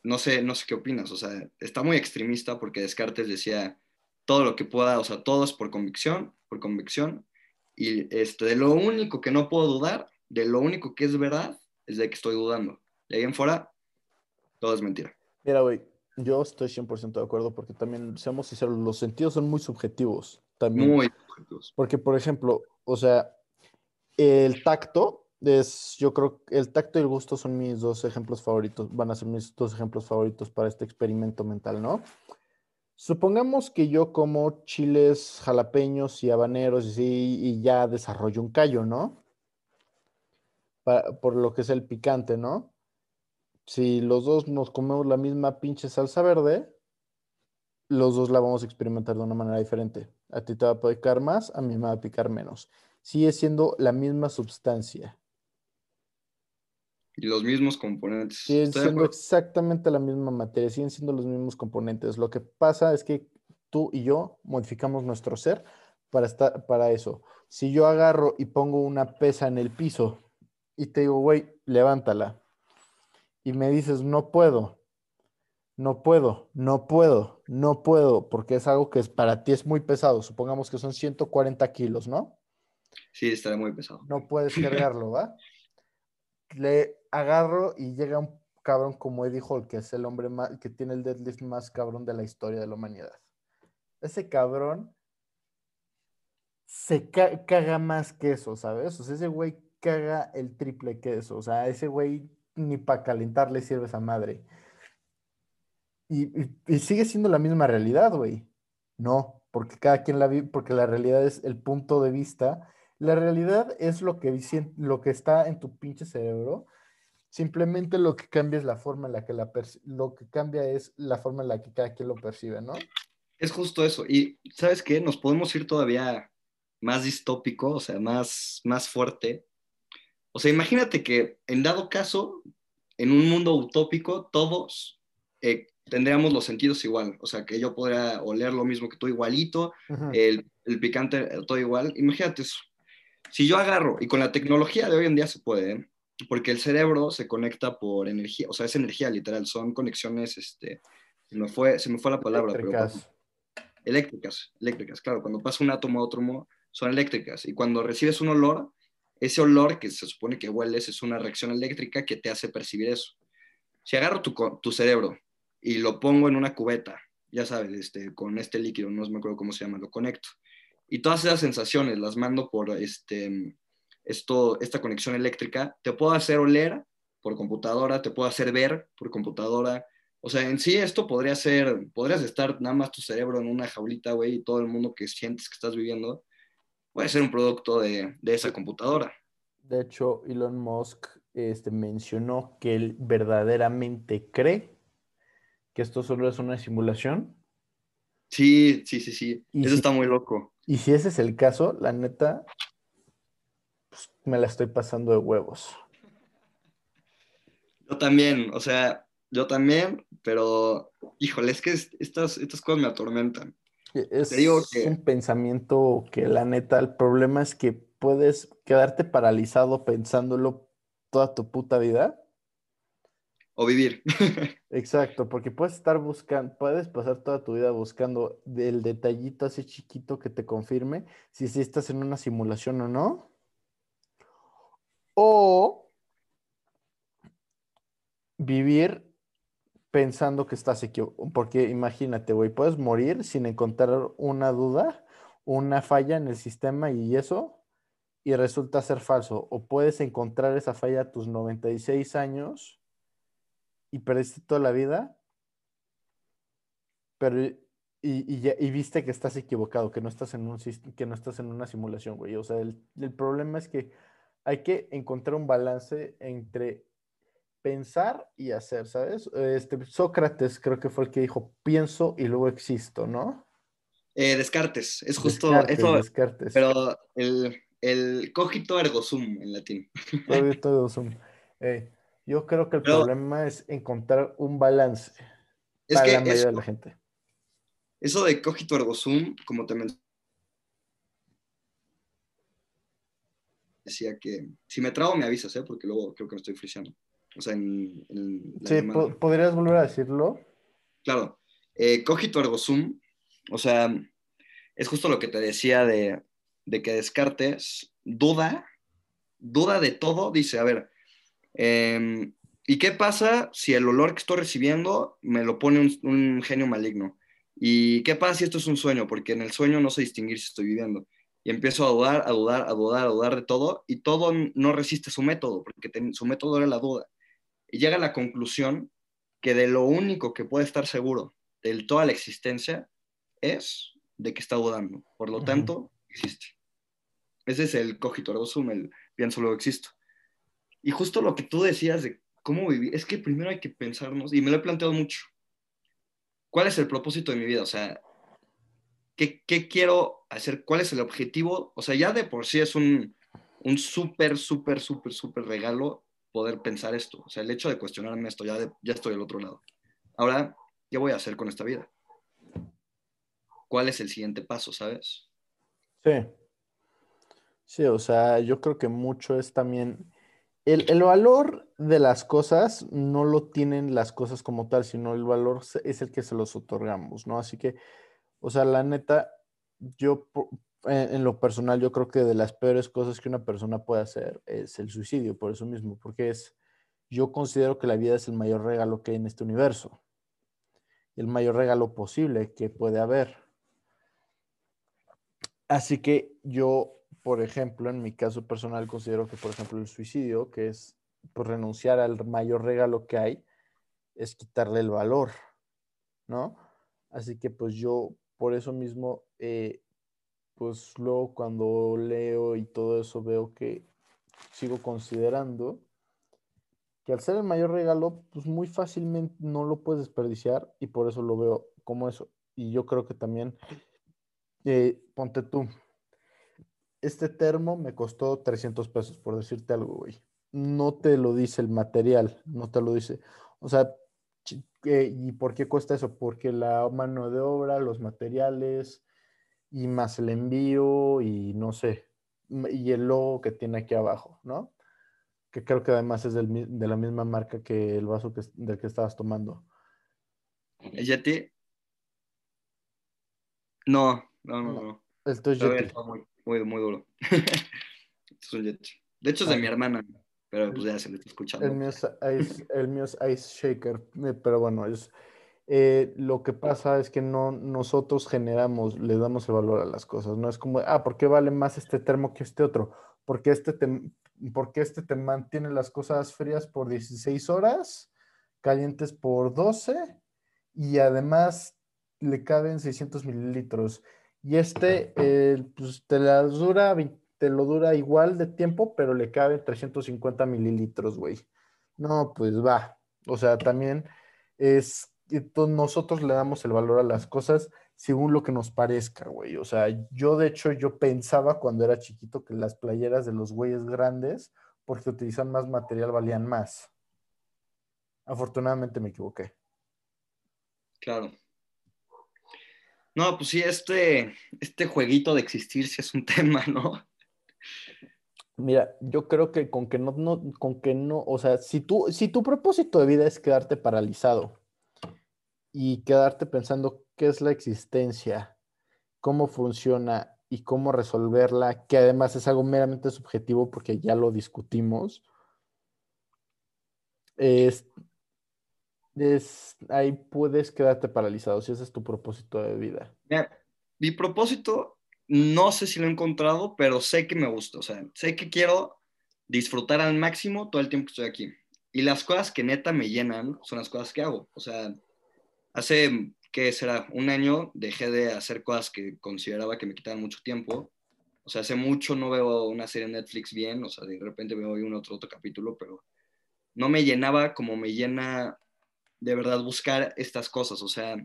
no sé, no sé qué opinas, o sea, está muy extremista porque Descartes decía todo lo que pueda, o sea, todo es por convicción, por convicción, y este, de lo único que no puedo dudar, de lo único que es verdad, es de que estoy dudando. De ahí en fuera, todo es mentira. Mira, güey, yo estoy 100% de acuerdo porque también, seamos sinceros, los sentidos son muy subjetivos. También. Muy subjetivos. Porque, por ejemplo, o sea, el tacto es, yo creo el tacto y el gusto son mis dos ejemplos favoritos, van a ser mis dos ejemplos favoritos para este experimento mental, ¿no? Supongamos que yo como chiles jalapeños y habaneros y, y ya desarrollo un callo, ¿no? Por lo que es el picante, ¿no? Si los dos nos comemos la misma pinche salsa verde, los dos la vamos a experimentar de una manera diferente. A ti te va a picar más, a mí me va a picar menos. Sigue siendo la misma sustancia. Y los mismos componentes. Siguen siendo exactamente la misma materia, siguen siendo los mismos componentes. Lo que pasa es que tú y yo modificamos nuestro ser para, estar, para eso. Si yo agarro y pongo una pesa en el piso y te digo, güey, levántala, y me dices, no puedo, no puedo, no puedo, no puedo, porque es algo que es, para ti es muy pesado. Supongamos que son 140 kilos, ¿no? Sí, estaría muy pesado. No puedes cargarlo, ¿va? Le agarro y llega un cabrón como Eddie Hall, que es el hombre más, que tiene el deadlift más cabrón de la historia de la humanidad. Ese cabrón se caga más que eso, ¿sabes? O sea, ese güey caga el triple que eso. O sea, ese güey ni para calentar le sirve esa madre. Y, y, sigue siendo la misma realidad, güey. No, porque cada quien la vive, porque la realidad es el punto de vista. La realidad es lo que, lo que está en tu pinche cerebro Simplemente lo que cambia es la forma en la que la lo que cambia es la forma en la que cada quien lo percibe, ¿no? Es justo eso. Y ¿sabes qué? Nos podemos ir todavía más distópico, o sea, más, más fuerte. O sea, imagínate que en dado caso, en un mundo utópico, todos eh, tendríamos los sentidos igual. O sea, que yo podría oler lo mismo que tú igualito, el, el, picante todo igual. Imagínate eso. Si yo agarro, y con la tecnología de hoy en día se puede, ¿eh? porque el cerebro se conecta por energía, o sea, es energía literal, son conexiones, este, se me fue, se me fue la palabra, eléctricas. pero eléctricas, eléctricas, claro, cuando pasa un átomo a otro son eléctricas, y cuando recibes un olor, ese olor que se supone que hueles es una reacción eléctrica que te hace percibir eso. Si agarro tu, tu cerebro y lo pongo en una cubeta, ya sabes, este, con este líquido, no me acuerdo cómo se llama, lo conecto, y todas esas sensaciones las mando por, este, esto, esta conexión eléctrica, te puedo hacer oler por computadora, te puedo hacer ver por computadora. O sea, en sí esto podría ser, podrías estar nada más tu cerebro en una jaulita, güey, y todo el mundo que sientes que estás viviendo puede ser un producto de, de esa computadora. De hecho, Elon Musk este, mencionó que él verdaderamente cree que esto solo es una simulación. Sí, sí, sí, sí. Eso está muy loco. Y si ese es el caso, la neta, pues, me la estoy pasando de huevos. Yo también, o sea, yo también, pero híjole, es que estas, estas cosas me atormentan. Es un pensamiento que la neta, el problema es que puedes quedarte paralizado pensándolo toda tu puta vida. O vivir. Exacto, porque puedes estar buscando, puedes pasar toda tu vida buscando el detallito así chiquito que te confirme si, si estás en una simulación o no. O vivir pensando que estás equivocado. Porque imagínate, güey, puedes morir sin encontrar una duda, una falla en el sistema y eso, y resulta ser falso. O puedes encontrar esa falla a tus 96 años y perdiste toda la vida, pero y, y, viste que estás equivocado, que no estás en un que no estás en una simulación, güey. O sea, el problema es que hay que encontrar un balance entre pensar y hacer, ¿sabes? Este, Sócrates creo que fue el que dijo, pienso y luego existo, ¿no? Eh, Descartes, es justo Descartes, eso, Descartes. pero el, el cogito ergo sum en latín. Todo, todo sum. Eh, yo creo que el Pero- problema es encontrar un balance Es para que la mayoría eso, de la gente. eso de cogito ergo sum, como te mencioné, decía que si me trago me avisas, ¿eh? porque luego creo que me estoy friseando. O sea, en, en la Sí, llamada. ¿podrías volver a decirlo? Claro, eh, cogito ergo sum, o sea, es justo lo que te decía de, de que Descartes duda, duda de todo, dice, a ver, eh, ¿y qué pasa si el olor que estoy recibiendo me lo pone un, un genio maligno? ¿Y qué pasa si esto es un sueño? Porque en el sueño no sé distinguir si estoy viviendo. Y empiezo a dudar, a dudar, a dudar, a dudar de todo, y todo no resiste su método, porque ten- su método era la duda. Y llega a la conclusión que de lo único que puede estar seguro de toda la existencia es de que está dudando. Por lo tanto, existe. Ese es el cogito sum, el pienso luego existo. Y justo lo que tú decías de cómo vivir, es que primero hay que pensarnos, y me lo he planteado mucho, ¿cuál es el propósito de mi vida? O sea, ¿qué, qué quiero hacer? ¿Cuál es el objetivo? O sea, ya de por sí es un, un súper, súper, súper, súper regalo poder pensar esto. O sea, el hecho de cuestionarme esto, ya, ya estoy al otro lado. Ahora, ¿qué voy a hacer con esta vida? ¿Cuál es el siguiente paso, sabes? Sí. Sí, o sea, yo creo que mucho es también. El, el valor de las cosas no lo tienen las cosas como tal, sino el valor es el que se los otorgamos, ¿no? Así que, o sea, la neta, yo en, en lo personal, yo creo que de las peores cosas que una persona puede hacer es el suicidio, por eso mismo, porque es, yo considero que la vida es el mayor regalo que hay en este universo, el mayor regalo posible que puede haber. Así que yo, por ejemplo, en mi caso personal, considero que, por ejemplo, el suicidio, que es pues, renunciar al mayor regalo que hay, es quitarle el valor, ¿no? Así que pues yo, por eso mismo, eh, pues luego cuando leo y todo eso veo que sigo considerando que al ser el mayor regalo, pues muy fácilmente no lo puedes desperdiciar y por eso lo veo como eso. Y yo creo que también, eh, ponte tú, este termo me costó 300 pesos, por decirte algo, güey. No te lo dice el material, no te lo dice. O sea, eh, ¿y por qué cuesta eso? Porque la mano de obra, los materiales y más el envío y no sé, y el logo que tiene aquí abajo, ¿no? Que creo que además es del de la misma marca que el vaso que, del que estabas tomando. ¿El Yeti? No, no, no, No. Esto es Yeti. muy, muy, muy duro. es un Yeti. De hecho, es de Ay. mi hermana, pero pues ya se le está escuchando. El mío es Ice, el mío es Ice Shaker, eh, pero bueno, es, eh, lo que pasa es que no nosotros generamos, le damos el valor a las cosas, no es como, ah, ¿por qué vale más este termo que este otro? Porque este te, porque este te mantiene las cosas frías por 16 horas, calientes por 12 y además le caben 600 mililitros. Y este, eh, pues te, la dura, 20 te lo dura igual de tiempo, pero le caben 350 mililitros, güey. No, pues va. O sea, también es, entonces nosotros le damos el valor a las cosas según lo que nos parezca, güey. O sea, yo de hecho, yo pensaba cuando era chiquito que las playeras de los güeyes grandes, porque utilizan más material, valían más. Afortunadamente me equivoqué. Claro. No, pues sí, este, este jueguito de existir sí es un tema, ¿no? Mira, yo creo que con que no, no, con que no, o sea, si tú, si tu propósito de vida es quedarte paralizado y quedarte pensando qué es la existencia, cómo funciona y cómo resolverla, que además es algo meramente subjetivo porque ya lo discutimos, es, es ahí puedes quedarte paralizado si ese es tu propósito de vida. Mi propósito, no sé si lo he encontrado, pero sé que me gusta. O sea, sé que quiero disfrutar al máximo todo el tiempo que estoy aquí. Y las cosas que neta me llenan son las cosas que hago. O sea, hace, ¿qué será? Un año dejé de hacer cosas que consideraba que me quitaban mucho tiempo. O sea, hace mucho no veo una serie en Netflix bien. O sea, de repente veo un otro, otro capítulo, pero no me llenaba como me llena de verdad buscar estas cosas. O sea,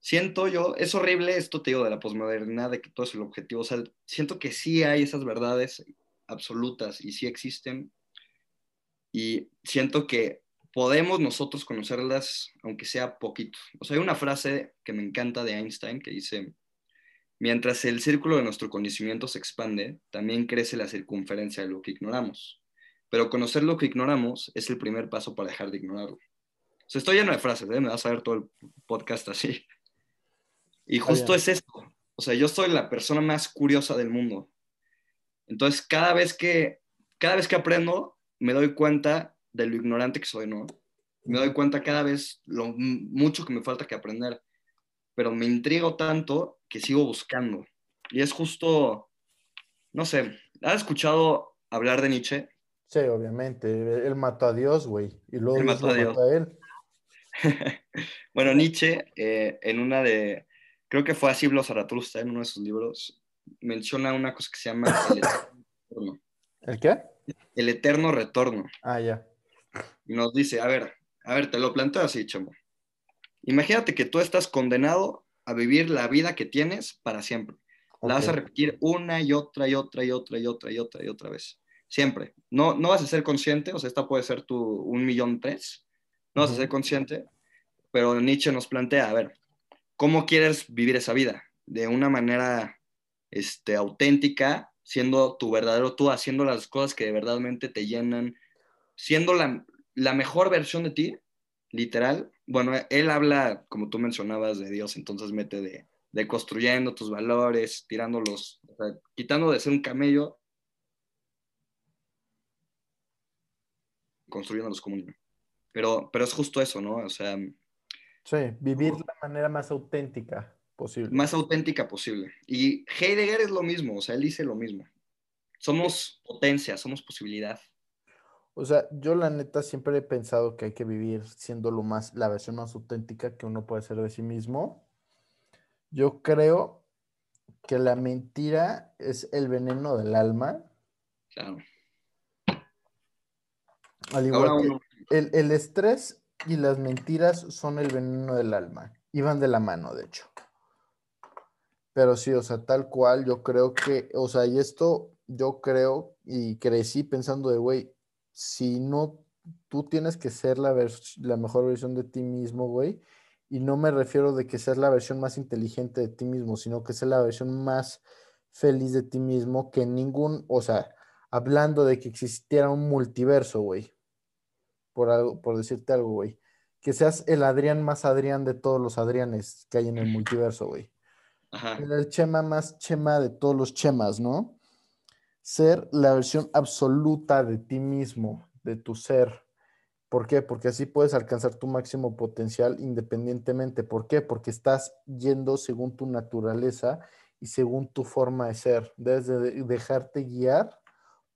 siento yo, es horrible esto, te digo, de la posmodernidad, de que todo es el objetivo. O sea, siento que sí hay esas verdades absolutas y sí existen. Y siento que podemos nosotros conocerlas, aunque sea poquito. O sea, hay una frase que me encanta de Einstein que dice, mientras el círculo de nuestro conocimiento se expande, también crece la circunferencia de lo que ignoramos. Pero conocer lo que ignoramos es el primer paso para dejar de ignorarlo. O sea, estoy lleno de frases, ¿eh? me vas a ver todo el podcast así. Y justo es esto. O sea, yo soy la persona más curiosa del mundo. Entonces, cada vez que, cada vez que aprendo, me doy cuenta de lo ignorante que soy, ¿no? Me doy cuenta cada vez lo mucho que me falta que aprender, pero me intrigo tanto que sigo buscando. Y es justo, no sé, ¿has escuchado hablar de Nietzsche? Sí, obviamente. Él mató a Dios, güey. Y luego él mató, a, Dios. él. bueno, Nietzsche, eh, en una de, creo que fue así Siblo Zaratustra, en uno de sus libros, menciona una cosa que se llama el eterno retorno. ¿El qué? El eterno retorno. Ah, ya. Y nos dice, a ver, a ver, te lo planteo así, chamo. Imagínate que tú estás condenado a vivir la vida que tienes para siempre. La vas a repetir una y otra y otra y otra y otra y otra y otra vez. Siempre. No, no vas a ser consciente, o sea, esta puede ser tu un millón tres. No vas a ser consciente, pero Nietzsche nos plantea, a ver, ¿cómo quieres vivir esa vida? De una manera este, auténtica, siendo tu verdadero tú, haciendo las cosas que de verdadmente te llenan, siendo la, la mejor versión de ti, literal. Bueno, él habla, como tú mencionabas, de Dios, entonces mete de, de construyendo tus valores, tirándolos, o sea, quitando de ser un camello, construyéndolos como un Pero, pero es justo eso, ¿no? O sea... Sí, vivir de la manera más auténtica posible. Más auténtica posible. Y Heidegger es lo mismo, o sea, él dice lo mismo. Somos potencia, somos posibilidad. O sea, yo la neta siempre he pensado que hay que vivir siendo lo más, la versión más auténtica que uno puede ser de sí mismo. Yo creo que la mentira es el veneno del alma. Claro. Al igual que el, el estrés y las mentiras son el veneno del alma. Y van de la mano, de hecho. Pero sí, o sea, tal cual, yo creo que, o sea, y esto yo creo y crecí pensando de, güey, si no, tú tienes que ser la, la mejor versión de ti mismo, güey. Y no me refiero de que seas la versión más inteligente de ti mismo, sino que seas la versión más feliz de ti mismo que ningún, o sea, hablando de que existiera un multiverso, güey. Por, algo, por decirte algo, güey. Que seas el Adrián más Adrián de todos los Adrianes que hay en el multiverso, güey. El chema más chema de todos los chemas, ¿no? Ser la versión absoluta de ti mismo, de tu ser. ¿Por qué? Porque así puedes alcanzar tu máximo potencial independientemente. ¿Por qué? Porque estás yendo según tu naturaleza y según tu forma de ser. Debes de dejarte guiar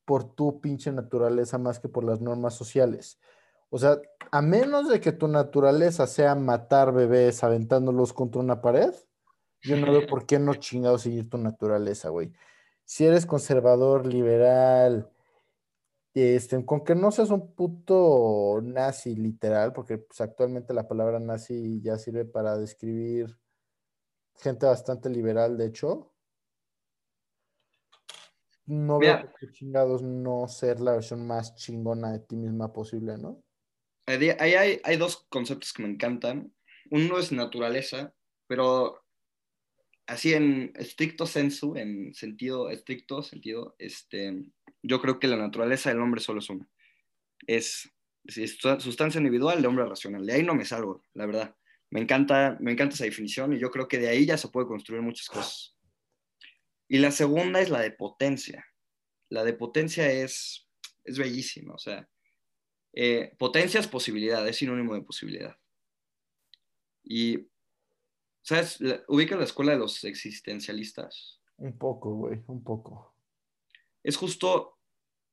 por tu pinche naturaleza más que por las normas sociales. O sea, a menos de que tu naturaleza sea matar bebés aventándolos contra una pared, yo no veo por qué no chingado seguir tu naturaleza, güey si eres conservador, liberal, este, con que no seas un puto nazi literal, porque pues, actualmente la palabra nazi ya sirve para describir gente bastante liberal, de hecho. No veo que chingados no ser la versión más chingona de ti misma posible, ¿no? Ahí hay, hay dos conceptos que me encantan. Uno es naturaleza, pero así en estricto sensu, en sentido estricto sentido, este, yo creo que la naturaleza del hombre solo es una. Es, sustancia individual de hombre racional. De ahí no me salgo, la verdad. Me encanta, me encanta esa definición y yo creo que de ahí ya se puede construir muchas cosas. Y la segunda es la de potencia. La de potencia es, es bellísima, o sea, eh, potencia es posibilidad, es sinónimo de posibilidad. Y ¿Sabes? ¿Ubica la escuela de los existencialistas? Un poco, güey, un poco. Es justo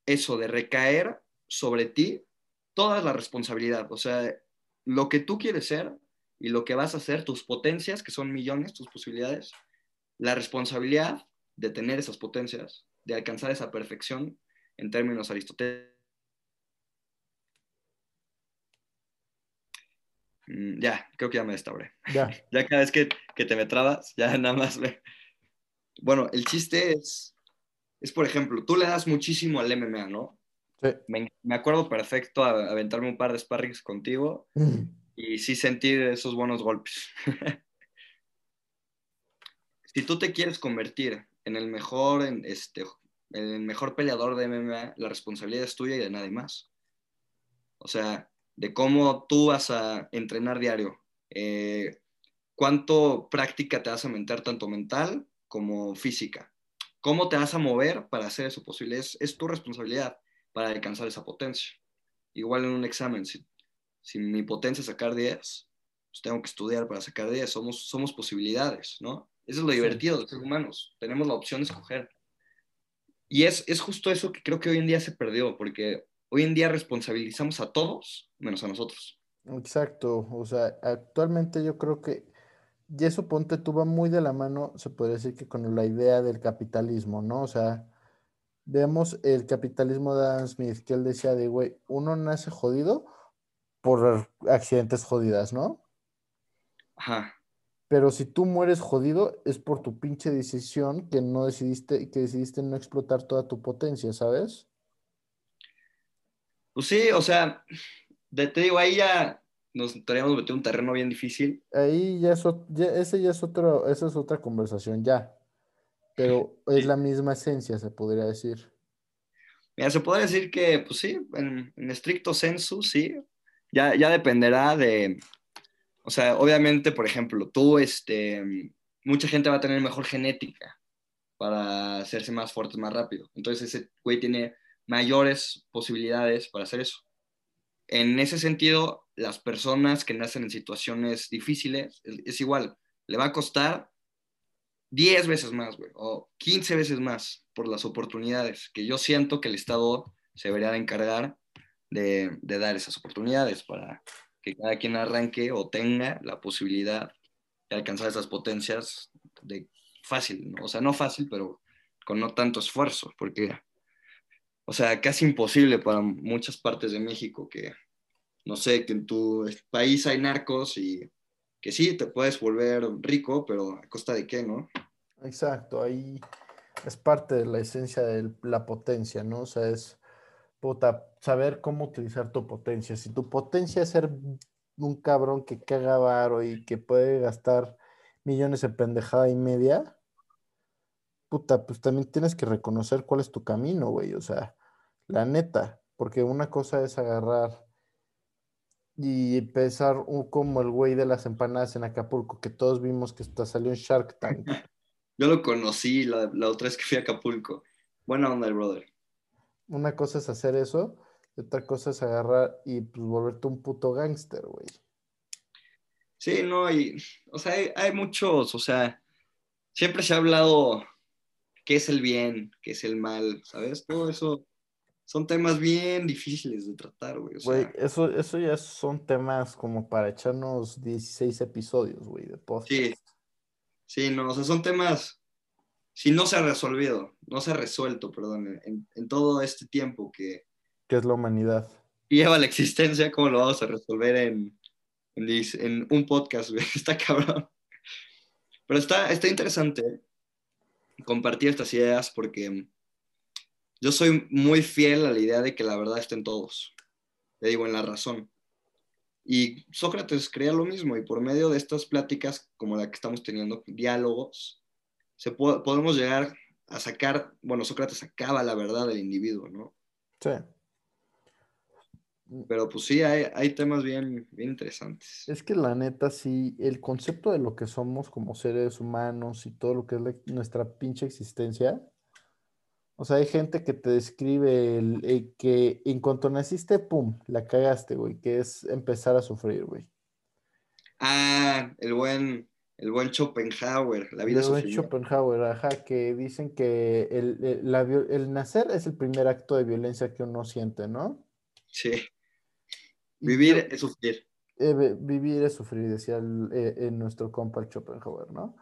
eso de recaer sobre ti toda la responsabilidad. O sea, lo que tú quieres ser y lo que vas a hacer, tus potencias, que son millones, tus posibilidades, la responsabilidad de tener esas potencias, de alcanzar esa perfección en términos aristotélicos ya, creo que ya me destabré. Ya. Ya cada vez que, que te me trabas, ya nada más me... Bueno, el chiste es, es, por ejemplo, tú le das muchísimo al MMA, ¿no? Sí. Me, me acuerdo perfecto a, aventarme un par de sparrings contigo y sí sentir esos buenos golpes. si tú te quieres convertir en el mejor, en este, en el mejor peleador de MMA, la responsabilidad es tuya y de nadie más. O sea, de cómo tú vas a entrenar diario, eh, cuánto práctica te vas a meter, tanto mental como física, cómo te vas a mover para hacer eso posible. Es, es tu responsabilidad para alcanzar esa potencia. Igual en un examen, si, si mi potencia es sacar 10, pues tengo que estudiar para sacar 10. Somos, somos posibilidades, ¿no? Eso es lo divertido de ser humanos. Tenemos la opción de escoger. Y es, es justo eso que creo que hoy en día se perdió, porque hoy en día responsabilizamos a todos menos a nosotros. Exacto, o sea, actualmente yo creo que, y eso ponte tú va muy de la mano, se podría decir que con la idea del capitalismo, ¿no? O sea, vemos el capitalismo de Adam Smith, que él decía de, güey, uno nace jodido por accidentes jodidas, ¿no? Ajá. Pero si tú mueres jodido es por tu pinche decisión que no decidiste, que decidiste no explotar toda tu potencia, ¿sabes? Pues sí, o sea, de, te digo, ahí ya nos estaríamos metiendo un terreno bien difícil. Ahí ya, es, ya- ese ya es otro, esa es otra conversación, ya. Pero es la misma esencia, se podría decir. Mira, se puede decir que, pues sí, en, en estricto sensu, sí. Ya, ya dependerá de, o sea, obviamente, por ejemplo, tú, este, mucha gente va a tener mejor genética para hacerse más fuertes más rápido. Entonces ese güey tiene mayores posibilidades para hacer eso. En ese sentido, las personas que nacen en situaciones difíciles, es, igual, le va a costar 10 veces más, güey, o 15 veces más por las oportunidades, que yo siento que el Estado se debería de encargar de, de dar esas oportunidades para que cada quien arranque o tenga la posibilidad de alcanzar esas potencias de fácil, ¿no? o sea, no fácil, pero con no tanto esfuerzo, porque, o sea, casi imposible para muchas partes de México que, no sé, que en tu país hay narcos y que sí, te puedes volver rico, pero a costa de qué, ¿no? Exacto, ahí es parte de la esencia de la potencia, ¿no? O sea, es puta, saber cómo utilizar tu potencia. Si tu potencia es ser un cabrón que caga varo y que puede gastar millones en pendejada y media, puta, pues también tienes que reconocer cuál es tu camino, güey. O sea, la neta, porque una cosa es agarrar y empezar un- como el güey de las empanadas en Acapulco, que todos vimos que hasta salió en Shark Tank. Yo lo conocí la, la otra vez que fui a Acapulco. Buena onda, el brother. Una cosa es hacer eso, y otra cosa es agarrar y pues volverte un puto gángster, güey. Sí, no, y, o sea, hay, hay muchos, o sea, siempre se ha hablado qué es el bien, qué es el mal, ¿sabes? Todo eso son temas bien difíciles de tratar, güey. O sea, Güey, eso, eso ya son temas como para echarnos 16 episodios, güey, de podcast. Sí. sí, no, o sea, son temas, si no se ha resolvido, no se ha resuelto, perdón, en, en todo este tiempo que ¿Qué es la humanidad? lleva la existencia, ¿cómo lo vamos a resolver en, en, en un podcast, güey? Está cabrón. Pero está, está interesante compartir estas ideas porque yo soy muy fiel a la idea de que la verdad está en todos. Le digo, en la razón. Y Sócrates creía lo mismo y por medio de estas pláticas como la que estamos teniendo, diálogos, se po- podemos llegar a sacar, bueno, Sócrates sacaba la verdad del individuo, ¿no? Sí. Pero pues sí, hay, hay temas bien, bien interesantes. Es que la neta, sí, el concepto de lo que somos como seres humanos y todo lo que es la- nuestra pinche existencia. O sea, hay gente que te describe el, el que en cuanto naciste, pum, la cagaste, güey, que es empezar a sufrir, güey. Ah, el buen, el buen Schopenhauer, la vida De buen. Schopenhauer, ajá, que dicen que el, el- la el nacer es el primer acto de violencia que uno siente, ¿no? Sí. Vivir es sufrir. eh, vivir es sufrir, decía el- eh, eh, nuestro compa el Schopenhauer, ¿no?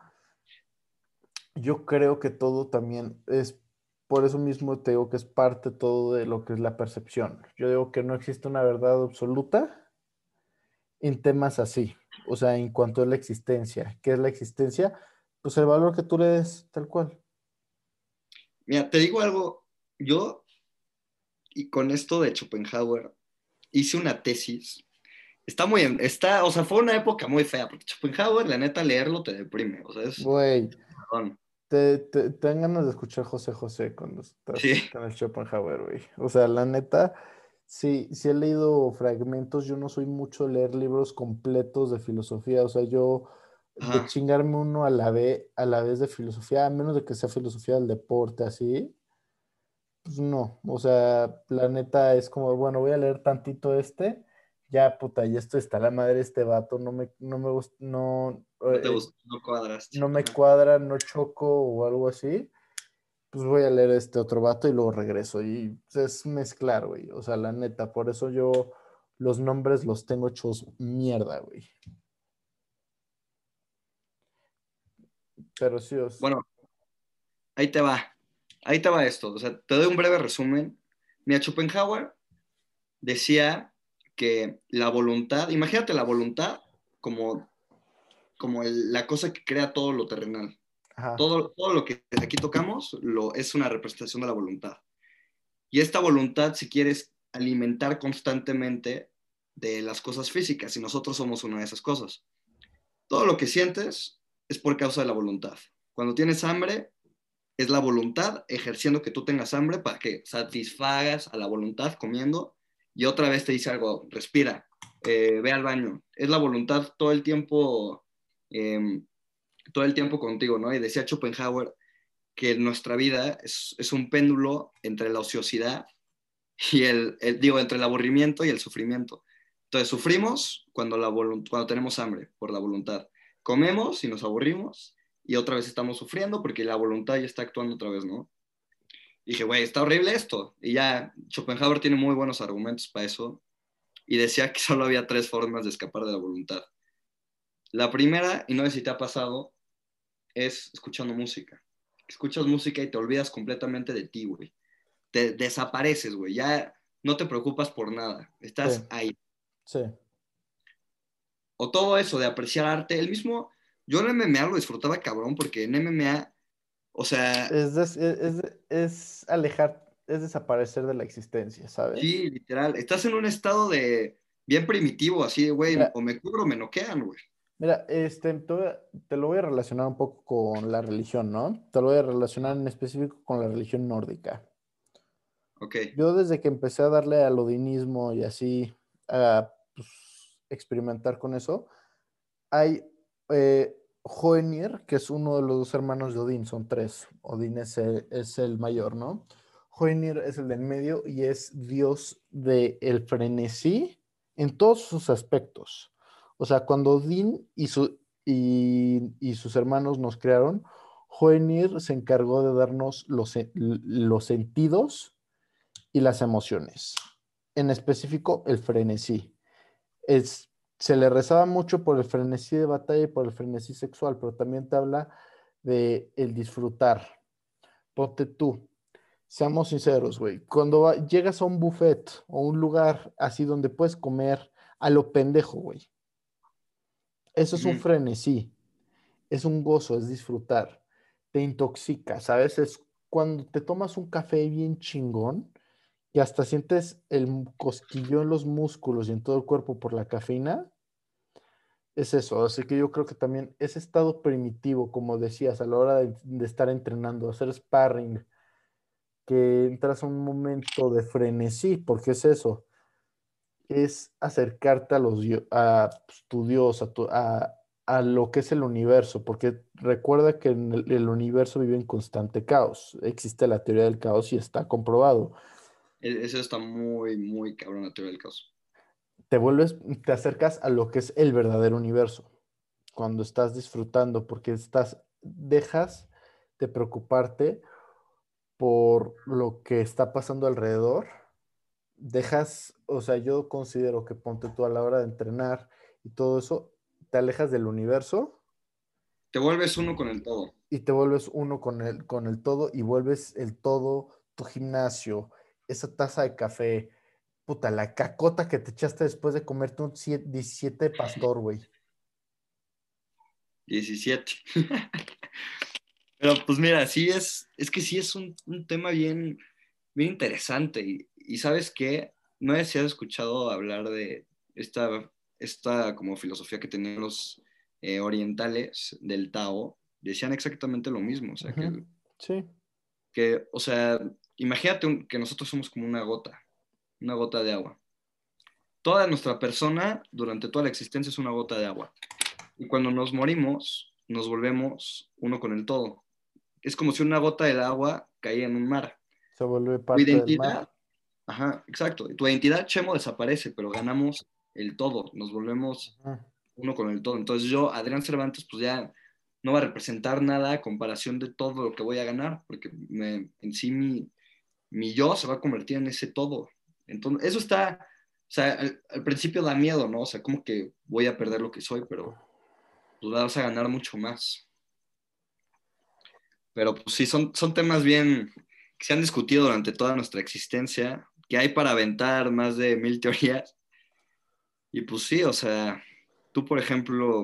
Yo creo que todo también es, por eso mismo te digo que es parte todo de lo que es la percepción. Yo digo que no existe una verdad absoluta en temas así, o sea, en cuanto a la existencia. ¿Qué es la existencia? Pues el valor que tú le des, tal cual. Mira, te digo algo, yo, y con esto de Schopenhauer, hice una tesis. Está muy, está, o sea, fue una época muy fea, porque Schopenhauer, la neta, leerlo te deprime, o sea, es... Güey, te, te, dan ganas de escuchar José José cuando estás Sí. con el Schopenhauer, güey. O sea, la neta, sí, sí he leído fragmentos, yo no soy mucho de leer libros completos de filosofía, o sea, yo de chingarme uno a la vez, a la vez de filosofía, a menos de que sea filosofía del deporte, así, pues no, o sea, la neta es como, bueno, voy a leer tantito este, ya puta, y esto está la madre este vato, no me, no me gusta, no, No te eh, gustó, no cuadraste. no me cuadra, no choco o algo así, pues voy a leer este otro vato y luego regreso. Y es mezclar, güey. O sea, la neta, por eso yo los nombres los tengo hechos mierda, güey. Pero sí, os... Bueno, ahí te va. Ahí te va esto. O sea, te doy un breve resumen. Mira, Schopenhauer decía que la voluntad, imagínate la voluntad como, como el- la cosa que crea todo lo terrenal. Ajá. Todo, todo lo que aquí tocamos lo, es una representación de la voluntad. Y esta voluntad, si quieres alimentar constantemente de las cosas físicas, y nosotros somos una de esas cosas. Todo lo que sientes es por causa de la voluntad. Cuando tienes hambre, es la voluntad ejerciendo que tú tengas hambre para que satisfagas a la voluntad comiendo y otra vez te dice algo, respira, eh, ve al baño. Es la voluntad todo el tiempo, eh, todo el tiempo contigo, ¿no? Y decía Schopenhauer que nuestra vida es, es un péndulo entre la ociosidad y el, el, digo, entre el aburrimiento y el sufrimiento. Entonces, sufrimos cuando, la cuando tenemos hambre por la voluntad. Comemos y nos aburrimos y otra vez estamos sufriendo porque la voluntad ya está actuando otra vez, ¿no? Y dije, güey, está horrible esto. Y ya, Schopenhauer tiene muy buenos argumentos para eso. Y decía que solo había tres formas de escapar de la voluntad. La primera, y no sé si te ha pasado, es escuchando música. Escuchas música y te olvidas completamente de ti, güey. Te desapareces, güey. Ya no te preocupas por nada. Estás Sí. ahí. Sí. O todo eso de apreciar arte. El mismo, yo en MMA lo disfrutaba cabrón porque en MMA, o sea, Es, des- es, alejar, es desaparecer de la existencia, ¿sabes? sí, literal. Estás en un estado de bien primitivo, así de, güey, o me cubro o me noquean, güey. Mira, este, te lo voy a relacionar un poco con la religión, ¿no? Te lo voy a relacionar en específico con la religión nórdica. Ok. Yo desde que empecé a darle al odinismo y así, a pues, experimentar con eso, hay eh, Hoenir, que es uno de los dos hermanos de Odín, son tres. Odín es el, mayor, ¿no? Hoenir es el del medio y es dios del frenesí en todos sus aspectos. O sea, cuando Odín y, y, sus hermanos nos crearon, Hoenir se encargó de darnos los, sen- los sentidos y las emociones. En específico, el frenesí. Es, se le rezaba mucho por el frenesí de batalla y por el frenesí sexual, pero también te habla de el disfrutar. Ponte tú, seamos sinceros, güey. Cuando va- llegas a un buffet o un lugar así donde puedes comer a lo pendejo, güey. Eso es un frenesí, es un gozo, es disfrutar. Te intoxica, ¿sabes? Es cuando te tomas un café bien chingón y hasta sientes el cosquillo en los músculos y en todo el cuerpo por la cafeína. Es eso, así que yo creo que también ese estado primitivo, como decías, a la hora de, estar entrenando, hacer sparring, que entras a un momento de frenesí, porque es eso, es acercarte a los a pues, tu Dios, a, a, a lo que es el universo, porque recuerda que el universo vive en constante caos. Existe la teoría del caos y está comprobado. E- Eso está muy, muy cabrón la teoría del caos. Te vuelves, te acercas a lo que es el verdadero universo. Cuando estás disfrutando, porque estás, dejas de preocuparte por lo que está pasando alrededor. Dejas, o sea, yo considero que ponte tú a la hora de entrenar y todo eso, te alejas del universo Te vuelves uno con el todo. y te vuelves uno con el, con el todo y vuelves el todo tu gimnasio, esa taza de café, Puta, la cacota que te echaste después de comerte un 17 pastor, güey. 17. Pero pues mira, sí es, es que sí es un, tema bien, bien interesante. Y, sabes qué, no sé si has escuchado hablar de esta, esta como filosofía que tenían los eh, orientales del Tao. Decían exactamente lo mismo. O sea, que, sí. que, o sea, imagínate que nosotros somos como una gota, una gota de agua. Toda nuestra persona durante toda la existencia es una gota de agua. Y cuando nos morimos, nos volvemos uno con el todo. Es como si una gota de agua caía en un mar. Se vuelve parte del mar. Ajá, exacto. Tu identidad, Chemo, desaparece, pero ganamos el todo. Nos volvemos uno con el todo. Entonces yo, Adrián Cervantes, pues ya no va a representar nada a comparación de todo lo que voy a ganar, porque en sí mi, mi yo se va a convertir en ese todo. Entonces, eso está, o sea, al, principio da miedo, ¿no? O sea, como que voy a perder lo que soy, pero pues vas a ganar mucho más. Pero pues sí, son, son temas bien que se han discutido durante toda nuestra existencia, que hay para aventar más de mil teorías. Y pues sí, o sea, tú por ejemplo,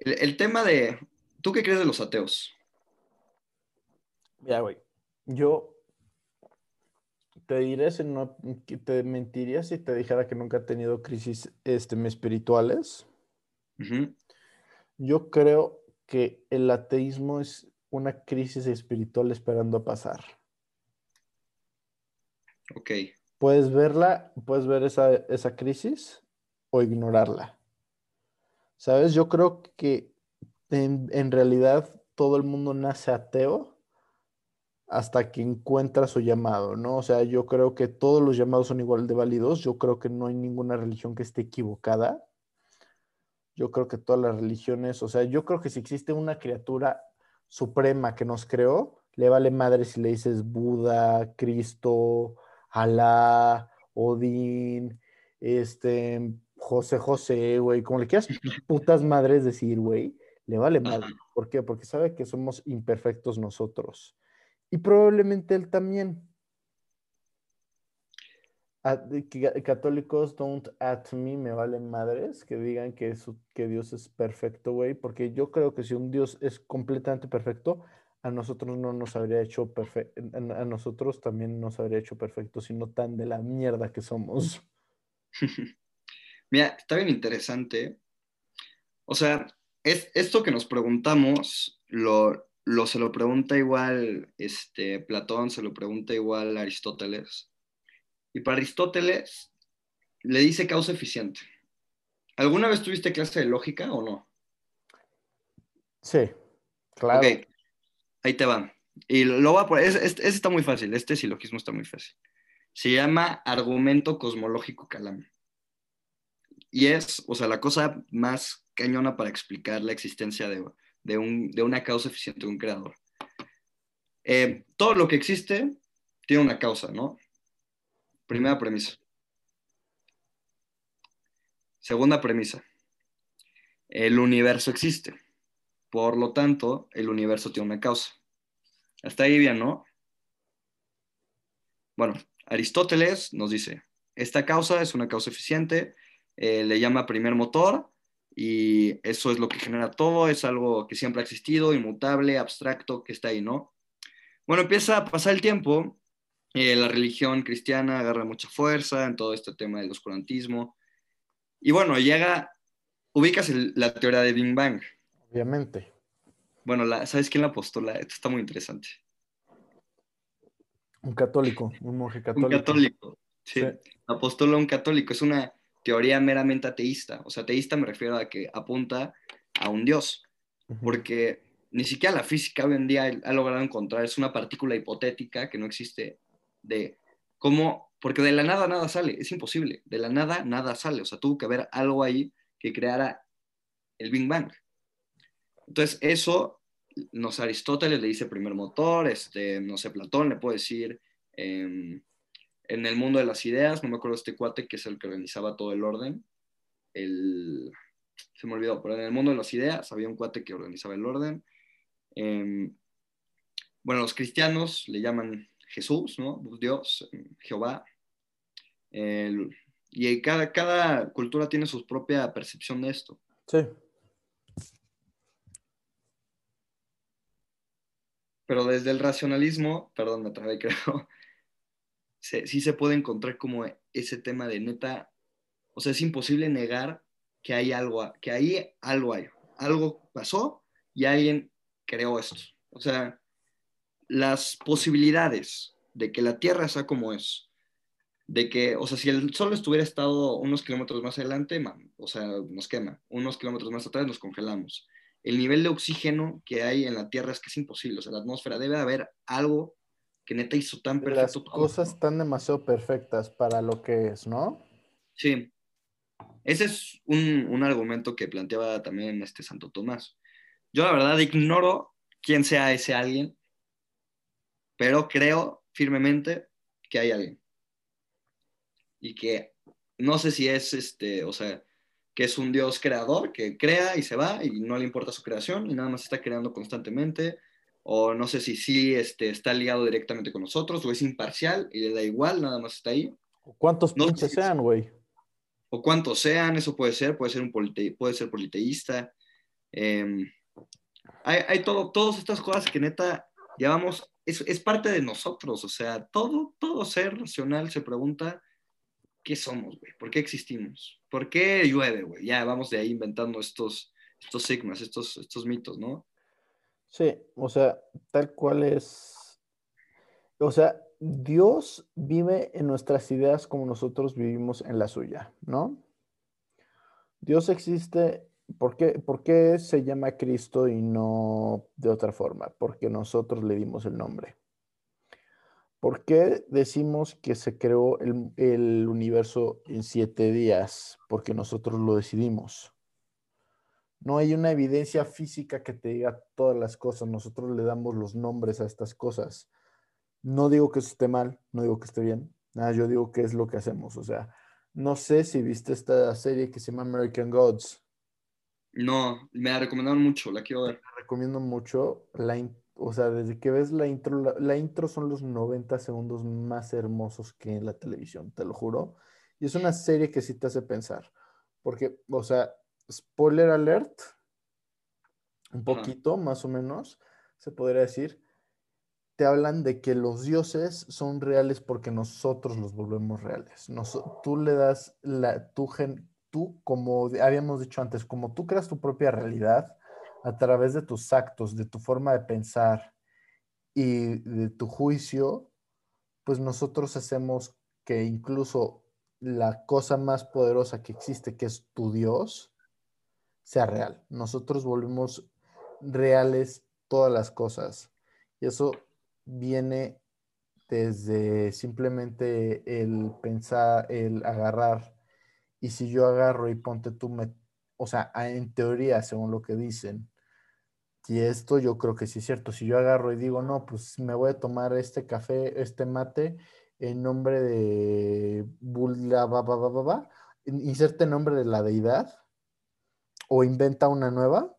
el, tema de, ¿tú qué crees de los ateos? Ya, güey, yo te diré si no, te mentiría si te dijera que nunca he tenido crisis este, espirituales. Yo creo que el ateísmo es una crisis espiritual esperando a pasar. Ok. Puedes verla, puedes ver esa, esa crisis o ignorarla. ¿Sabes? Yo creo que en, en, realidad todo el mundo nace ateo hasta que encuentra su llamado, ¿no? O sea, yo creo que todos los llamados son igual de válidos. Yo creo que no hay ninguna religión que esté equivocada. Yo creo que todas las religiones, o sea, yo creo que si existe una criatura suprema que nos creó, le vale madre si le dices Buda, Cristo, Alá, Odín, este, José José, güey, como le quieras putas madres decir, güey, le vale madre. ¿Por qué? Porque sabe que somos imperfectos nosotros. Y probablemente él también que católicos don't at me, me valen madres, que digan que, que Dios es perfecto, güey, porque yo creo que si un Dios es completamente perfecto, a nosotros no nos habría hecho perfecto, a nosotros también nos habría hecho perfecto, sino tan de la mierda que somos. Mira, está bien interesante. O sea, es, esto que nos preguntamos, lo, lo, se lo pregunta igual este, Platón, se lo pregunta igual Aristóteles y para Aristóteles le dice causa eficiente. ¿Alguna vez tuviste clase de lógica o no? Sí, claro. Ok, ahí te va. Y lo va este, está muy fácil, este silogismo está muy fácil. Se llama argumento cosmológico calame. Y es, o sea, la cosa más cañona para explicar la existencia de, una causa eficiente de un creador. Eh, todo lo que existe tiene una causa, ¿no? Primera premisa. Segunda premisa. El universo existe. Por lo tanto, el universo tiene una causa. Hasta ahí bien, ¿no? Bueno, Aristóteles nos dice, esta causa es una causa eficiente, eh, le llama primer motor y eso es lo que genera todo, es algo que siempre ha existido, inmutable, abstracto, que está ahí, ¿no? Bueno, empieza a pasar el tiempo eh, la religión cristiana agarra mucha fuerza en todo este tema del oscurantismo. Y bueno, llega, ubicas la teoría de Big Bang. Obviamente. Bueno, la, ¿sabes quién la postula? Esto está muy interesante. Un católico, un monje católico. Un católico, sí. La un católico. Es una teoría meramente ateísta. O sea, ateísta me refiero a que apunta a un Dios. Porque ni siquiera la física hoy en día ha logrado encontrar, es una partícula hipotética que no existe de cómo, porque de la nada nada sale, es imposible, de la nada nada sale, o sea, tuvo que haber algo ahí que creara el Big Bang. Entonces, eso, no sé, Aristóteles le dice primer motor, este, no sé, Platón le puede decir, em, en el mundo de las ideas, no me acuerdo este cuate que es el que organizaba todo el orden, el, se me olvidó, pero en el mundo de las ideas había un cuate que organizaba el orden. Em, bueno, los cristianos le llaman Jesús, ¿no? Dios, Jehová. El- y cada, cada cultura tiene su propia percepción de esto. Sí. Pero desde el racionalismo, perdón, me trabé, creo, se- sí se puede encontrar como ese tema de neta, o sea, es imposible negar que hay algo, que ahí algo hay, algo pasó y alguien creó esto. O sea, las posibilidades de que la Tierra sea como es, de que, o sea, si el Sol estuviera estado unos kilómetros más adelante, man, o sea, nos quema, unos kilómetros más atrás nos congelamos. El nivel de oxígeno que hay en la Tierra es que es imposible, o sea, la atmósfera debe haber algo que neta hizo tan Las perfecto todo, cosas están demasiado perfectas para lo que es, ¿no? Sí. Ese es un, un argumento que planteaba también este Santo Tomás. Yo la verdad ignoro quién sea ese alguien, pero creo firmemente que hay alguien. Y que no sé si es este, o sea, que es un Dios creador que crea y se va y no le importa su creación y nada más está creando constantemente. O no sé si sí este, está ligado directamente con nosotros o es imparcial y le da igual, nada más está ahí. ¿Cuántos No pinches sean, güey? o cuántos sean, eso puede ser, puede ser un polite- puede ser politeísta. Eh, hay, hay todo, todas estas cosas que neta llevamos, es, es parte de nosotros, o sea, todo, todo ser racional se pregunta, ¿qué somos, güey? ¿Por qué existimos? ¿Por qué llueve, güey? Ya vamos de ahí inventando estos, estos sigmas, estos, estos mitos, ¿no? Sí, o sea, tal cual es. O sea, Dios vive en nuestras ideas como nosotros vivimos en la suya, ¿no? Dios existe, ¿por qué, por qué se llama Cristo y no de otra forma? Porque nosotros le dimos el nombre. ¿Por qué decimos que se creó el, el universo en siete días? Porque nosotros lo decidimos. No hay una evidencia física que te diga todas las cosas. Nosotros le damos los nombres a estas cosas. No digo que esté mal, no digo que esté bien. Nada, yo digo que es lo que hacemos. O sea, no sé si viste esta serie que se llama American Gods. No, me la recomendaron mucho, la quiero ver. Te recomiendo mucho. La o sea, desde que ves la intro, la, la intro son los 90 segundos más hermosos que en la televisión, te lo juro. Y es una serie que sí te hace pensar. Porque, o sea, spoiler alert, un poquito más o menos, se podría decir, te hablan de que los dioses son reales porque nosotros los volvemos reales. Tú le das la, tu gen, tú, como habíamos dicho antes, como tú creas tu propia realidad a través de tus actos, de tu forma de pensar y de tu juicio, pues nosotros hacemos que incluso la cosa más poderosa que existe, que es tu Dios, sea real. Nosotros volvemos reales todas las cosas. Y eso viene desde simplemente el pensar, el agarrar. Y si yo agarro y ponte tú, me, o sea, en teoría, según lo que dicen, y esto yo creo que sí es cierto. Si yo agarro y digo, no, pues me voy a tomar este café, este mate, en nombre de bula, ba, ba, ba, ba, ba, in- inserte nombre de la deidad o inventa una nueva,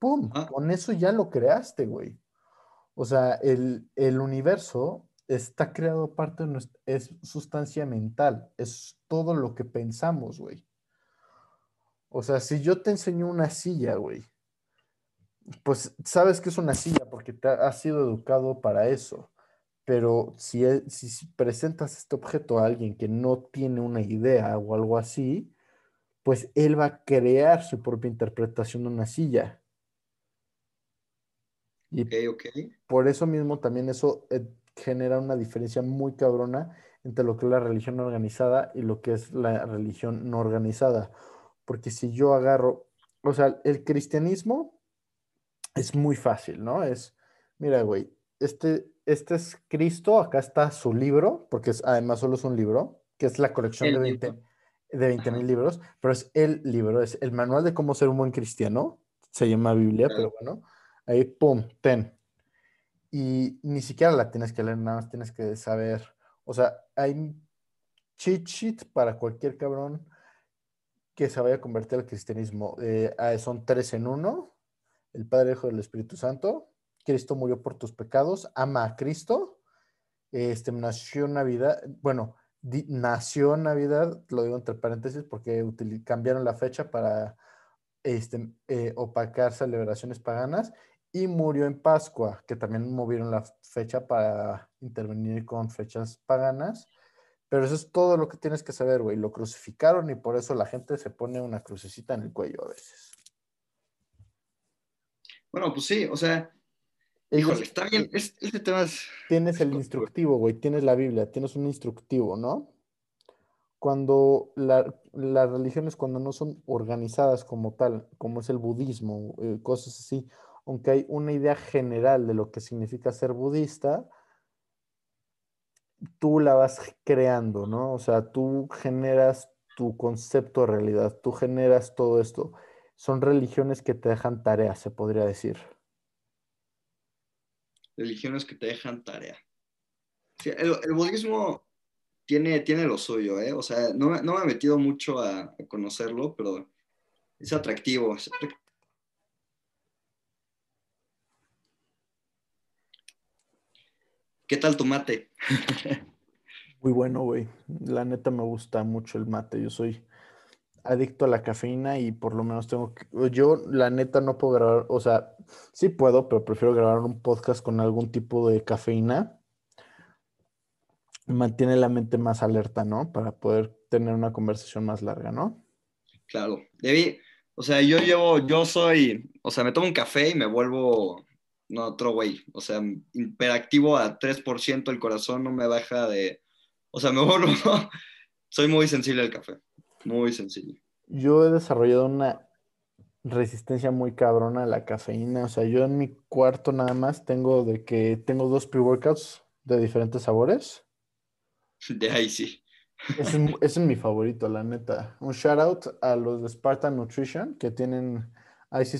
¡pum! Ajá. Con eso ya lo creaste, güey. O sea, el, el universo está creado parte de nuestra, es sustancia mental, es todo lo que pensamos, güey. O sea, si yo te enseño una silla, güey, pues sabes que es una silla porque te ha- has sido educado para eso. Pero si si presentas este objeto a alguien que no tiene una idea o algo así, pues él va a crear su propia interpretación de una silla. Y Ok, ok. por eso mismo también eso eh, genera una diferencia muy cabrona entre lo que es la religión organizada y lo que es la religión no organizada. Porque si yo agarro, o sea, el cristianismo es muy fácil, ¿no? Es, mira, güey, este, este es Cristo, acá está su libro, porque es, además solo es un libro, que es la colección El de libro. 20 de 20 Ajá. mil libros, pero es el libro, es el manual de cómo ser un buen cristiano, se llama Biblia, pero bueno, ahí, pum, ten. Y ni siquiera la tienes que leer, nada más tienes que saber, o sea, hay cheat sheet para cualquier cabrón que se vaya a convertir al cristianismo. Eh, son tres en uno, el Padre, Hijo y el Espíritu Santo. Cristo murió por tus pecados, ama a Cristo, este, nació en Navidad, bueno, nació Navidad, lo digo entre paréntesis, porque cambiaron la fecha para este, eh, opacar celebraciones paganas y murió en Pascua, que también movieron la fecha para intervenir con fechas paganas. Pero eso es todo lo que tienes que saber, güey. Lo crucificaron y por eso la gente se pone una crucecita en el cuello a veces. Bueno, pues sí, o sea, híjole, está bien, este tema es... Tienes el instructivo, güey, tienes la Biblia, tienes un instructivo, ¿no? Cuando las religiones, cuando no son organizadas como tal, como es el budismo, eh, cosas así, aunque hay una idea general de lo que significa ser budista, tú la vas creando, ¿no? O sea, tú generas tu concepto de realidad, tú generas todo esto. Son religiones que te dejan tarea, se podría decir. Religiones que te dejan tarea. el, budismo tiene, tiene lo suyo, ¿eh? O sea, no, me he metido mucho a, conocerlo, pero es atractivo. ¿Qué tal tu mate? Muy bueno, güey. La neta me gusta mucho el mate. Yo soy adicto a la cafeína y por lo menos tengo que... Yo, la neta, no puedo grabar, o sea, sí puedo, pero prefiero grabar un podcast con algún tipo de cafeína. Mantiene la mente más alerta, ¿no? Para poder tener una conversación más larga, ¿no? Claro. Debí, o sea, yo llevo, yo soy, o sea, me tomo un café y me vuelvo no, otro güey. O sea, hiperactivo a 3%, el corazón no me baja de. O sea, me vuelvo. Soy muy sensible al café. Muy sensible. Yo he desarrollado una resistencia muy cabrona a la cafeína. O sea, yo en mi cuarto nada más tengo de que tengo dos pre-workouts de diferentes sabores. De ahí sí. Ese es, es mi favorito, la neta. Un shout out a los de Spartan Nutrition que tienen Icy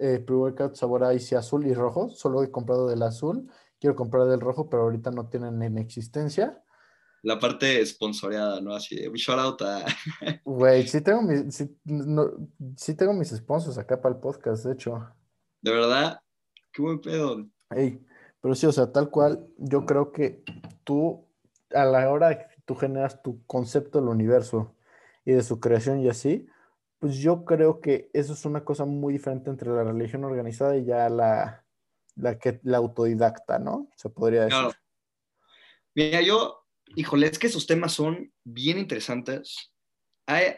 eh, pre-workout sabor Icy azul y rojo. Solo he comprado del azul. Quiero comprar del rojo, pero ahorita no tienen en existencia. La parte esponsoreada, ¿no? Así de shout out a. Güey, sí tengo, mis, sí, tengo mis sponsors acá para el podcast, de hecho. ¿De verdad? Qué buen pedo. Ey, pero sí, o sea, tal cual, yo creo que tú, a la hora que tú generas tu concepto del universo y de su creación y así, pues yo creo que eso es una cosa muy diferente entre la religión organizada y ya la, la, que, la autodidacta, ¿no? Se podría decir. Claro. Mira, yo, híjole, es que esos temas son bien interesantes. Hay,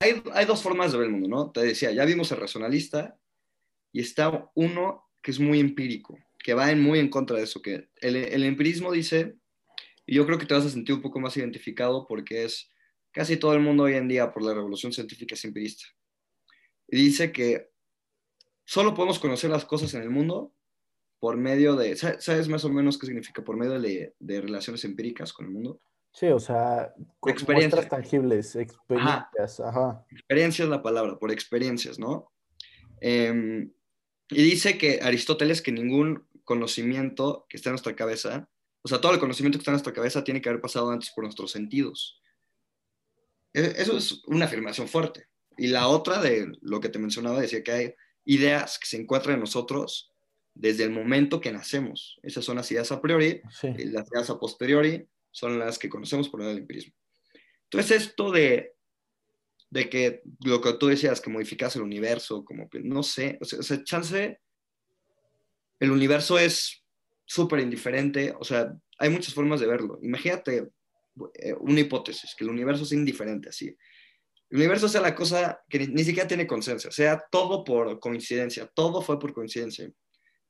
hay, dos formas de ver el mundo, ¿no? Te decía, ya vimos el racionalista y está uno que es muy empírico, que va en, muy en contra de eso, que el, el empirismo dice, y yo creo que te vas a sentir un poco más identificado porque es Casi todo el mundo hoy en día por la revolución científica es empirista. Y dice que solo podemos conocer las cosas en el mundo por medio de, ¿sabes más o menos qué significa? Por medio de, relaciones empíricas con el mundo. Sí, o sea, experiencias tangibles, experiencias, ajá. Experiencia es la palabra, por experiencias, ¿no? Em, y dice que Aristóteles que ningún conocimiento que está en nuestra cabeza, o sea, todo el conocimiento que está en nuestra cabeza tiene que haber pasado antes por nuestros sentidos. E, eso es una afirmación fuerte. Y la otra de lo que te mencionaba decía que hay ideas que se encuentran en nosotros desde el momento que nacemos. Esas son las ideas a priori, y las ideas a posteriori son las que conocemos por el empirismo. Entonces esto de, de que lo que tú decías, que modificas el universo, como que no sé, o sea, o sea chance, el universo es súper indiferente, o sea, hay muchas formas de verlo. Imagínate eh, una hipótesis, que el universo es indiferente, así. El universo sea la cosa que ni, siquiera tiene consenso, sea todo por coincidencia, todo fue por coincidencia.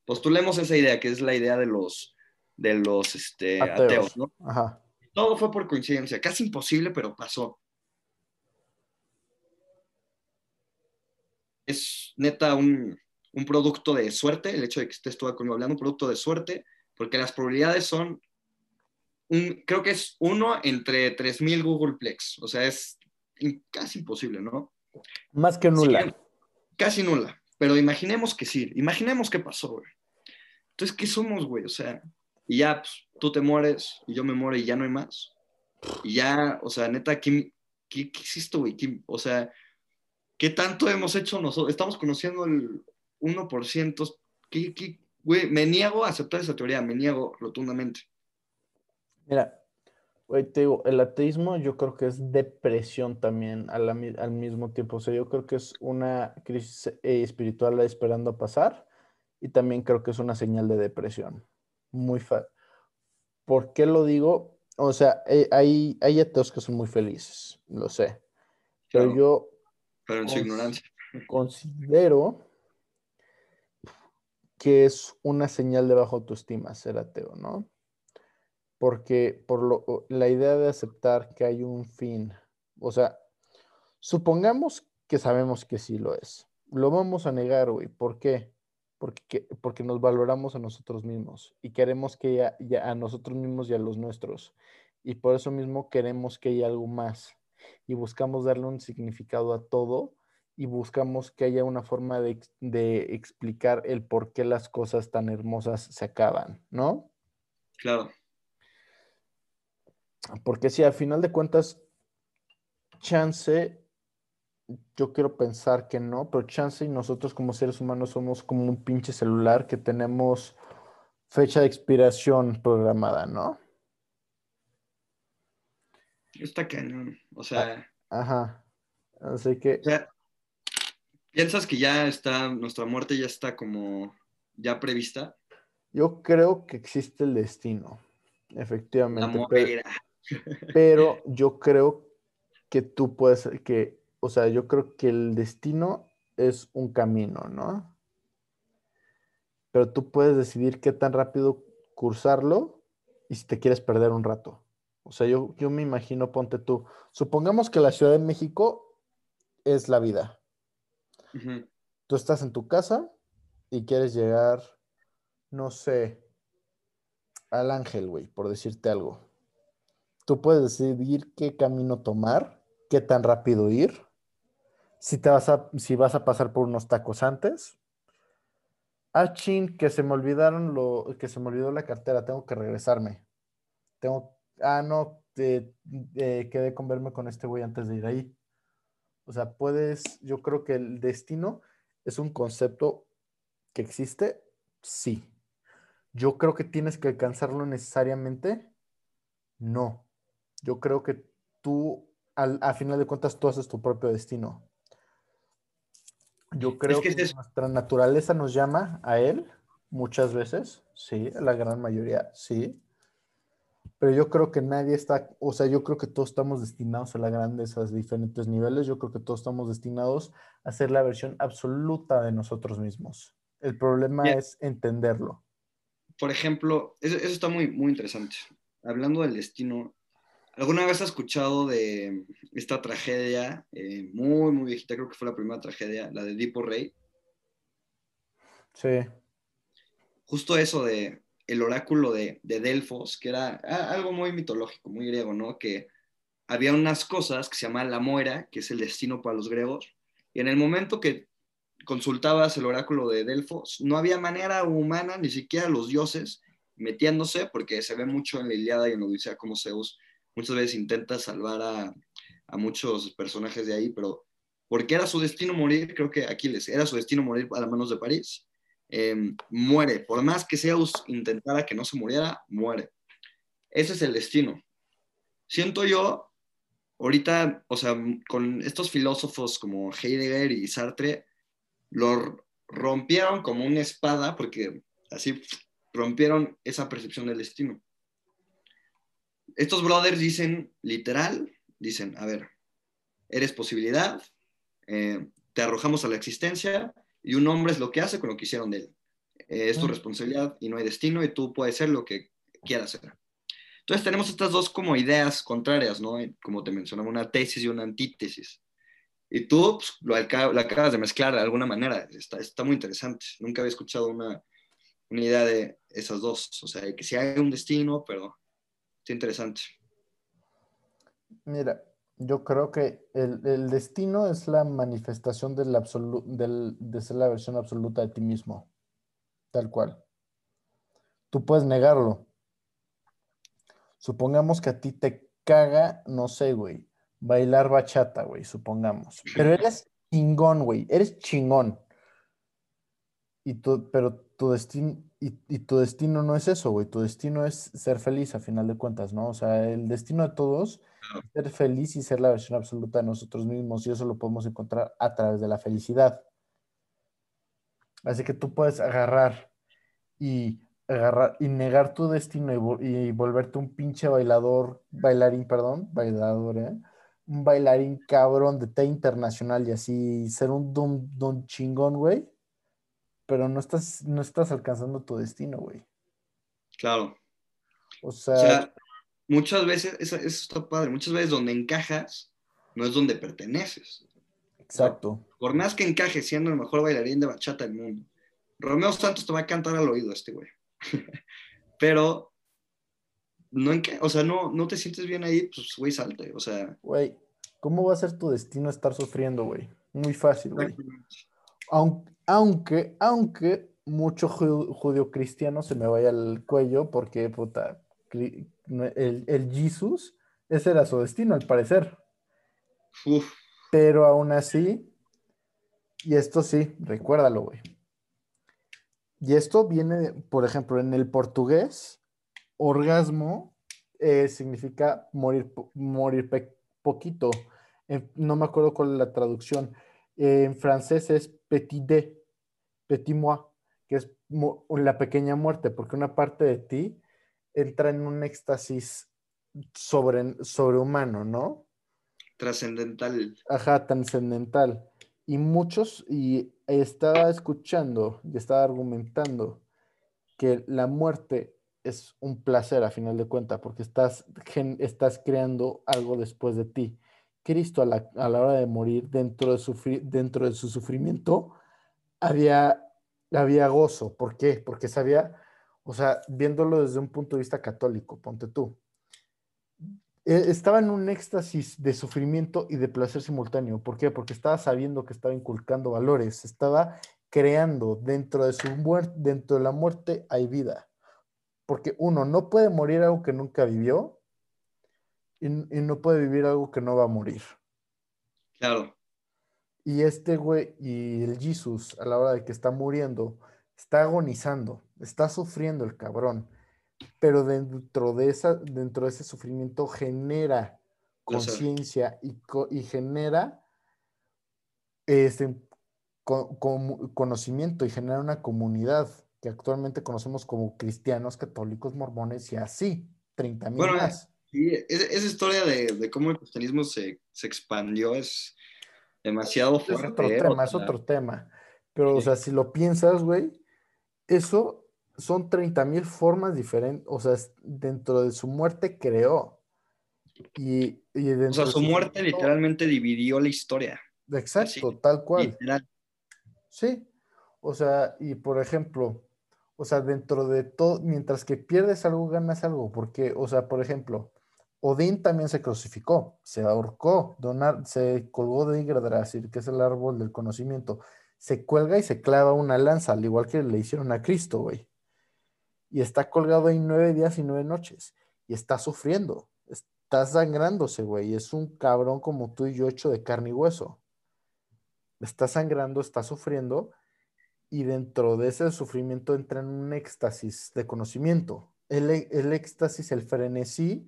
Postulemos esa idea, que es la idea de los, de los este, ateos. ¿no? Todo fue por coincidencia, casi imposible, pero pasó. Es neta un, un producto de suerte, el hecho de que estés tú conmigo hablando, un producto de suerte, porque las probabilidades son creo que es uno entre 3.000 Googleplex. O sea, es casi imposible, ¿no? Más que nula. casi nula. Pero imaginemos que sí. Imaginemos qué pasó, güey. Entonces, ¿qué somos, güey? O sea, y ya pues, tú te mueres y yo me muero y ya no hay más. Y ya, o sea, neta, ¿qué, qué, qué existe, güey? O sea, ¿qué tanto hemos hecho nosotros? Estamos conociendo el 1%. ¿Qué, qué, güey? Me niego a aceptar esa teoría, me niego rotundamente. Mira, Güey, te digo, el ateísmo yo creo que es depresión también al, al mismo tiempo. O sea, yo creo que es una crisis eh, espiritual esperando pasar y también creo que es una señal de depresión. Muy fácil. ¿Por qué lo digo? O sea, eh, hay, hay ateos que son muy felices, lo sé. Pero yo... Pero en su ignorancia. Considero que es una señal de baja autoestima ser ateo, ¿no? Porque por lo, la idea de aceptar que hay un fin, o sea, supongamos que sabemos que sí lo es. Lo vamos a negar, güey. ¿Por qué? Porque, porque nos valoramos a nosotros mismos y queremos que ya, a nosotros mismos y a los nuestros. Y por eso mismo queremos que haya algo más y buscamos darle un significado a todo y buscamos que haya una forma de, de, explicar el por qué las cosas tan hermosas se acaban, ¿no? Claro. Porque si al final de cuentas, chance, yo quiero pensar que no, pero chance y nosotros como seres humanos somos como un pinche celular que tenemos fecha de expiración programada, ¿no? Está cañón, o sea... Ajá. Así que... ¿Piensas que ya está, nuestra muerte ya está como ya prevista? Yo creo que existe el destino, efectivamente. pero, pero, yo creo que tú puedes, que, o sea, yo creo que el destino es un camino, ¿no? Pero tú puedes decidir qué tan rápido cursarlo y si te quieres perder un rato. O sea, yo, yo me imagino, ponte tú, supongamos que la Ciudad de México es la vida Tú estás en tu casa y quieres llegar, no sé, al ángel, güey, por decirte algo. Tú puedes decidir qué camino tomar, qué tan rápido ir, si, te vas, a, si vas a pasar por unos tacos antes. Ah, chin, que se me olvidaron lo, que se me olvidó la cartera, tengo que regresarme. Tengo, ah, no, quedé con verme con este güey antes de ir ahí. O sea, puedes, yo creo que el destino es un concepto que existe, sí. Yo creo que tienes que alcanzarlo necesariamente, no. Yo creo que tú, al, a final de cuentas, tú haces tu propio destino. Yo creo que, nuestra naturaleza nos llama a él muchas veces, sí, la gran mayoría, sí pero yo creo que nadie está, o sea, yo creo que todos estamos destinados a la grandeza a diferentes niveles, yo creo que todos estamos destinados a ser la versión absoluta de nosotros mismos. El problema es entenderlo. Por ejemplo, eso, está muy, muy interesante. Hablando del destino, ¿alguna vez has escuchado de esta tragedia eh, muy, muy viejita? Creo que fue la primera tragedia, la de Dipo Rey. Sí. Justo eso de el oráculo de, Delfos, que era algo muy mitológico, muy griego, ¿no? Que había unas cosas que se llamaban la muera, que es el destino para los griegos, y en el momento que consultabas el oráculo de Delfos, no había manera humana, ni siquiera los dioses, metiéndose, porque se ve mucho en la Iliada y en la Odisea como Zeus muchas veces intenta salvar a, muchos personajes de ahí, pero porque era su destino morir, creo que Aquiles, era su destino morir a las manos de París, Em, muere. Por más que Zeus intentara que no se muriera, muere. Ese es el destino. Siento yo, ahorita, o sea, con estos filósofos como Heidegger y Sartre, lo rompieron como una espada porque así rompieron esa percepción del destino. Estos brothers dicen, literal, dicen, a ver, eres posibilidad, eh, te arrojamos a la existencia, y un hombre es lo que hace con lo que hicieron de él. Eh, es tu responsabilidad y no hay destino y tú puedes ser lo que quieras ser. Entonces tenemos estas dos como ideas contrarias, ¿no? Como te mencionaba, una tesis y una antítesis. Y tú pues, lo, acabas de mezclar de alguna manera. Está, está muy interesante. Nunca había escuchado una, una idea de esas dos. O sea, que si hay un destino, pero está interesante. Mira, yo creo que el, destino es la manifestación del del, de ser la versión absoluta de ti mismo, tal cual. Tú puedes negarlo. Supongamos que a ti te caga, no sé, güey, bailar bachata, güey, supongamos. Pero eres chingón, güey, eres chingón. Y tu, pero tu destino, y, tu destino no es eso, güey. Tu destino es ser feliz a final de cuentas, ¿no? O sea, el destino de todos es ser feliz y ser la versión absoluta de nosotros mismos. Y eso lo podemos encontrar a través de la felicidad. Así que tú puedes agarrar y agarrar y negar tu destino y, volverte un pinche bailador, bailarín, perdón, bailador, ¿eh? Un bailarín cabrón de té internacional y así ser un don, don chingón, güey pero no estás, no estás alcanzando tu destino, güey. Claro. O sea, muchas veces, eso, está padre, muchas veces donde encajas no es donde perteneces. Exacto. por más que encajes siendo el mejor bailarín de bachata del mundo, Romeo Santos te va a cantar al oído este güey. pero no o sea, no, no te sientes bien ahí, pues güey, salte, o sea. Güey, ¿cómo va a ser tu destino estar sufriendo, güey? Muy fácil, güey. Aunque, aunque, aunque mucho judío cristiano se me vaya al cuello porque, puta, el, el Jesus, ese era su destino, al parecer. Pero aún así, y esto sí, recuérdalo, güey. Y esto viene, por ejemplo, en el portugués, orgasmo eh, significa morir, morir poquito. no me acuerdo cuál es la traducción. en francés es petit de, petit moi, que es la pequeña muerte, porque una parte de ti entra en un éxtasis sobre, sobrehumano, ¿no? Trascendental. Ajá, trascendental. Y muchos, y estaba escuchando y estaba argumentando que la muerte es un placer a final de cuentas, porque estás, estás creando algo después de ti. Cristo a la, a la hora de morir, dentro de, dentro de su sufrimiento, había, había gozo. ¿Por qué? Porque sabía, o sea, viéndolo desde un punto de vista católico, ponte tú. E, estaba en un éxtasis de sufrimiento y de placer simultáneo. ¿Por qué? Porque estaba sabiendo que estaba inculcando valores, estaba creando dentro de su muerte, dentro de la muerte hay vida. Porque uno no puede morir algo que nunca vivió y, y no puede vivir algo que no va a morir. Claro. Y este güey, y el Jesus, a la hora de que está muriendo, está agonizando, está sufriendo el cabrón. Pero dentro de, esa, dentro de ese sufrimiento genera conciencia y, y, genera este, conocimiento y genera una comunidad que actualmente conocemos como cristianos, católicos, mormones y así, 30 mil más. Sí, esa, historia de, cómo el cristianismo se, se expandió es, demasiado fuerte. Es otro tema, es otro tema. Pero, o sea, si lo piensas, güey, eso son 30 mil formas diferentes. O sea, dentro de su muerte creó. Y, y o sea, su, muerte literalmente dividió la historia. Exacto, tal cual. Sí. O sea, y por ejemplo, o sea, dentro de todo, mientras que pierdes algo, ganas algo. Porque, o sea, por ejemplo, Odín también se crucificó, se ahorcó, se colgó de Yggdrasil, que es el árbol del conocimiento. Se cuelga y se clava una lanza, al igual que le hicieron a Cristo, güey. Y está colgado ahí nueve días y nueve noches. Y está sufriendo, está sangrándose, güey. Es un cabrón como tú y yo hecho de carne y hueso. Está sangrando, está sufriendo. Y dentro de ese sufrimiento entra en un éxtasis de conocimiento. El, el éxtasis, el frenesí,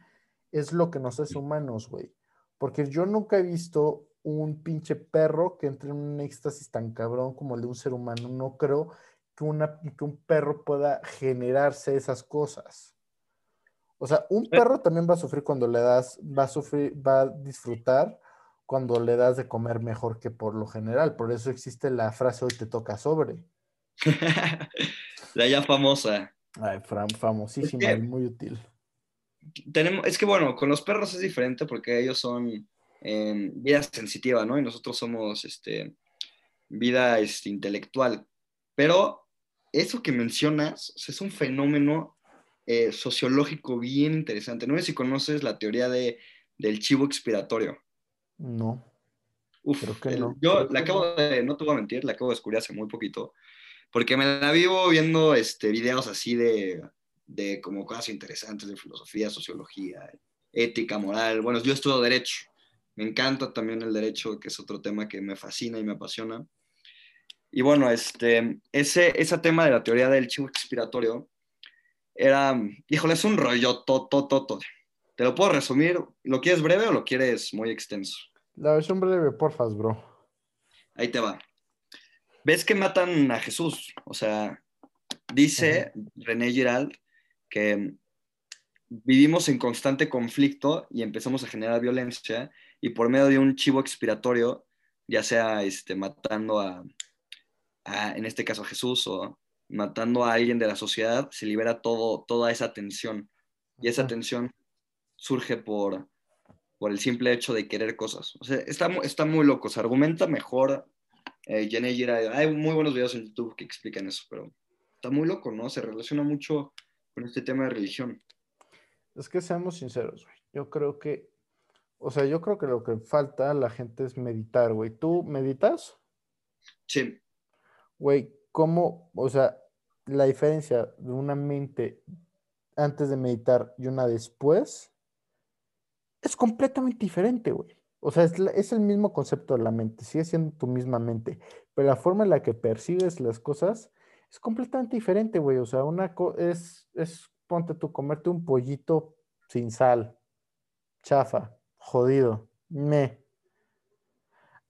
es lo que nos hace humanos, güey. Porque yo nunca he visto un pinche perro que entre en un éxtasis tan cabrón como el de un ser humano. No creo que, una, que un perro pueda generarse esas cosas. O sea, un eh. perro también va a sufrir cuando le das, va a sufrir, va a disfrutar cuando le das de comer mejor que por lo general. Por eso existe la frase hoy te toca sobre. la ya famosa. Ay, famosísima y muy útil tenemos, es que bueno, con los perros es diferente porque ellos son eh, vida sensitiva, ¿no? Y nosotros somos este, vida este, intelectual. Pero eso que mencionas es un fenómeno eh, sociológico bien interesante. No sé si conoces la teoría de, del chivo expiratorio. No. Uf, yo la acabo de, no te voy a mentir, la acabo de descubrir hace muy poquito, porque me la vivo viendo este, videos así de de como cosas interesantes de filosofía, sociología, ética, moral. Bueno, yo estudio derecho. Me encanta también el derecho, que es otro tema que me fascina y me apasiona. Y bueno, este, ese, ese tema de la teoría del chivo expiratorio era, híjole, es un rollo, todo, Te lo puedo resumir. ¿Lo quieres breve o lo quieres muy extenso? La versión breve, porfas, bro. Ahí te va. ¿Ves que matan a Jesús? O sea, dice René Girald que vivimos en constante conflicto y empezamos a generar violencia y por medio de un chivo expiratorio, ya sea este, matando a, en este caso a Jesús o matando a alguien de la sociedad, se libera todo, toda esa tensión. Y esa tensión surge por, por el simple hecho de querer cosas. O sea, está, está muy loco, se argumenta mejor. Eh, hay muy buenos videos en YouTube que explican eso, pero está muy loco, ¿no? Se relaciona mucho con este tema de religión. Es que seamos sinceros, güey. Yo creo que, o sea, yo creo que lo que falta a la gente es meditar, güey. ¿Tú meditas? Sí. Güey, ¿cómo, o sea, la diferencia de una mente antes de meditar y una después es completamente diferente, güey. O sea, es, el mismo concepto de la mente, sigue siendo tu misma mente, pero la forma en la que percibes las cosas es completamente diferente, güey. O sea, una es, es, ponte tú, comerte un pollito sin sal, chafa, jodido, me.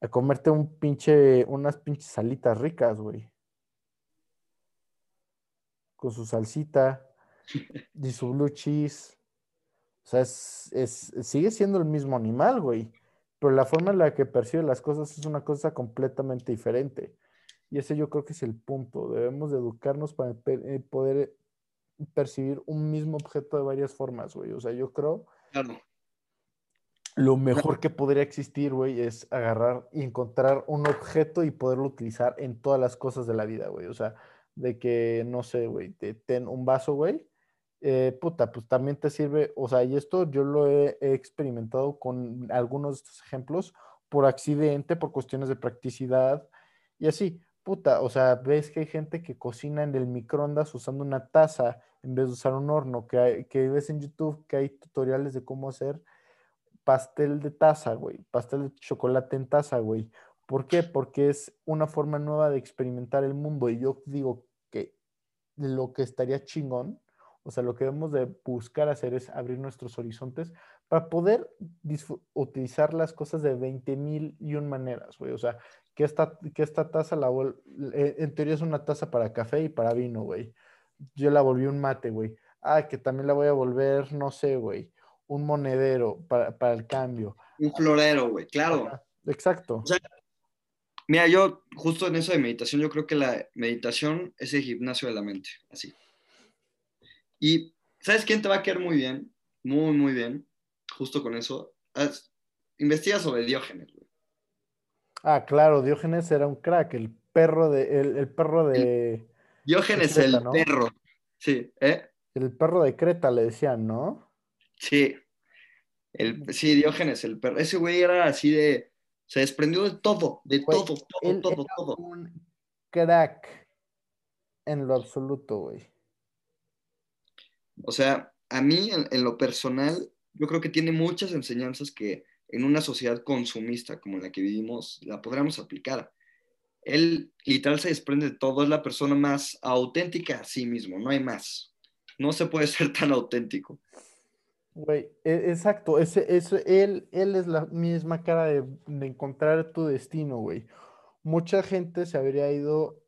A comerte un pinche, unas pinches salitas ricas, güey. Con su salsita y su blue cheese. O sea, es, es, sigue siendo el mismo animal, güey. Pero la forma en la que percibe las cosas es una cosa completamente diferente. Y ese yo creo que es el punto. Debemos de educarnos para eh, poder percibir un mismo objeto de varias formas, güey. O sea, yo creo... Claro. Lo mejor que podría existir, güey, es agarrar y encontrar un objeto y poderlo utilizar en todas las cosas de la vida, güey. O sea, de que, no sé, güey, te, ten un vaso, güey. Eh, puta, pues también te sirve, o sea, y esto yo lo he, he experimentado con algunos de estos ejemplos por accidente, por cuestiones de practicidad y así puta, o sea, ves que hay gente que cocina en el microondas usando una taza en vez de usar un horno, que, que ves en YouTube que hay tutoriales de cómo hacer pastel de taza, güey, pastel de chocolate en taza, güey. ¿Por qué? Porque es una forma nueva de experimentar el mundo y yo digo que lo que estaría chingón, o sea, lo que debemos de buscar hacer es abrir nuestros horizontes para poder utilizar las cosas de 20 mil y un maneras, güey. O sea, que esta, que esta taza, la eh, en teoría es una taza para café y para vino, güey. Yo la volví un mate, güey. Ah, que también la voy a volver, no sé, güey, un monedero para, el cambio. Un florero, güey, claro. exacto. mira, yo justo en eso de meditación, yo creo que la meditación es el gimnasio de la mente, así. Y, ¿sabes quién te va a quedar muy bien? Muy, muy bien, justo con eso. investiga sobre Diógenes, Ah, claro, Diógenes era un crack, el perro de, el, perro de. Diógenes el perro. Sí, ¿eh? El perro de Creta le decían, ¿no? Sí. El, sí, Diógenes, el perro. Ese güey era así de. Se desprendió de todo, de todo, todo, todo, todo. Un crack en lo absoluto, güey. O sea, a mí, en lo personal, yo creo que tiene muchas enseñanzas que en una sociedad consumista como la que vivimos, la podríamos aplicar. Él literal se desprende de todo, es la persona más auténtica a sí mismo, no hay más. No se puede ser tan auténtico. Güey, e, exacto, ese, él, él es la misma cara de, de encontrar tu destino, güey. Mucha gente se habría ido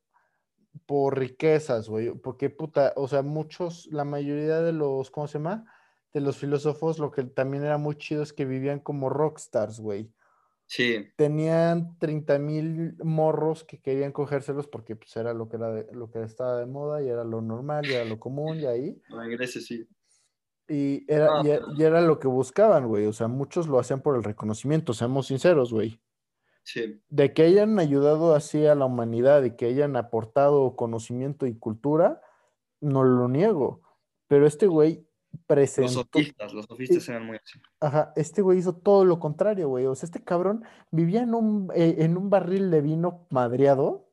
por riquezas, güey, porque puta, o sea, muchos, la mayoría de los, ¿cómo se llama? De los filósofos, lo que también era muy chido es que vivían como rockstars, güey. Sí. Tenían 30 mil morros que querían cogérselos porque pues, era lo que, era lo que estaba de moda y era lo normal y era lo común y ahí. Ay, gracias, sí. Y era, ah, y, era lo que buscaban, güey. O sea, muchos lo hacían por el reconocimiento, seamos sinceros, güey. Sí. De que hayan ayudado así a la humanidad y que hayan aportado conocimiento y cultura, no lo niego. Pero este güey presentó. Los sofistas, los sofistas eran muy así. Ajá, este güey hizo todo lo contrario, güey. O sea, este cabrón vivía en un, eh, en un barril de vino madreado.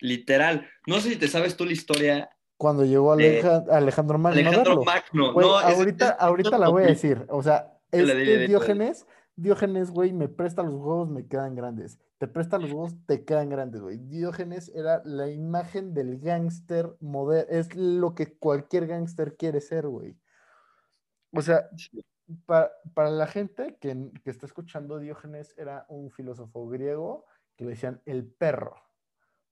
Literal. No sé si te sabes tú la historia. Cuando llegó Alejandro Magno. Alejandro Magno. no, ahorita, ahorita la voy a decir. O sea, este Diógenes, Diógenes, güey, me presta los huevos, me quedan grandes. Te presta los huevos, te quedan grandes, güey. Diógenes era la imagen del gángster moderno, es lo que cualquier gángster quiere ser, güey. O sea, para, la gente que, que, está escuchando, Diógenes era un filósofo griego que le decían el perro,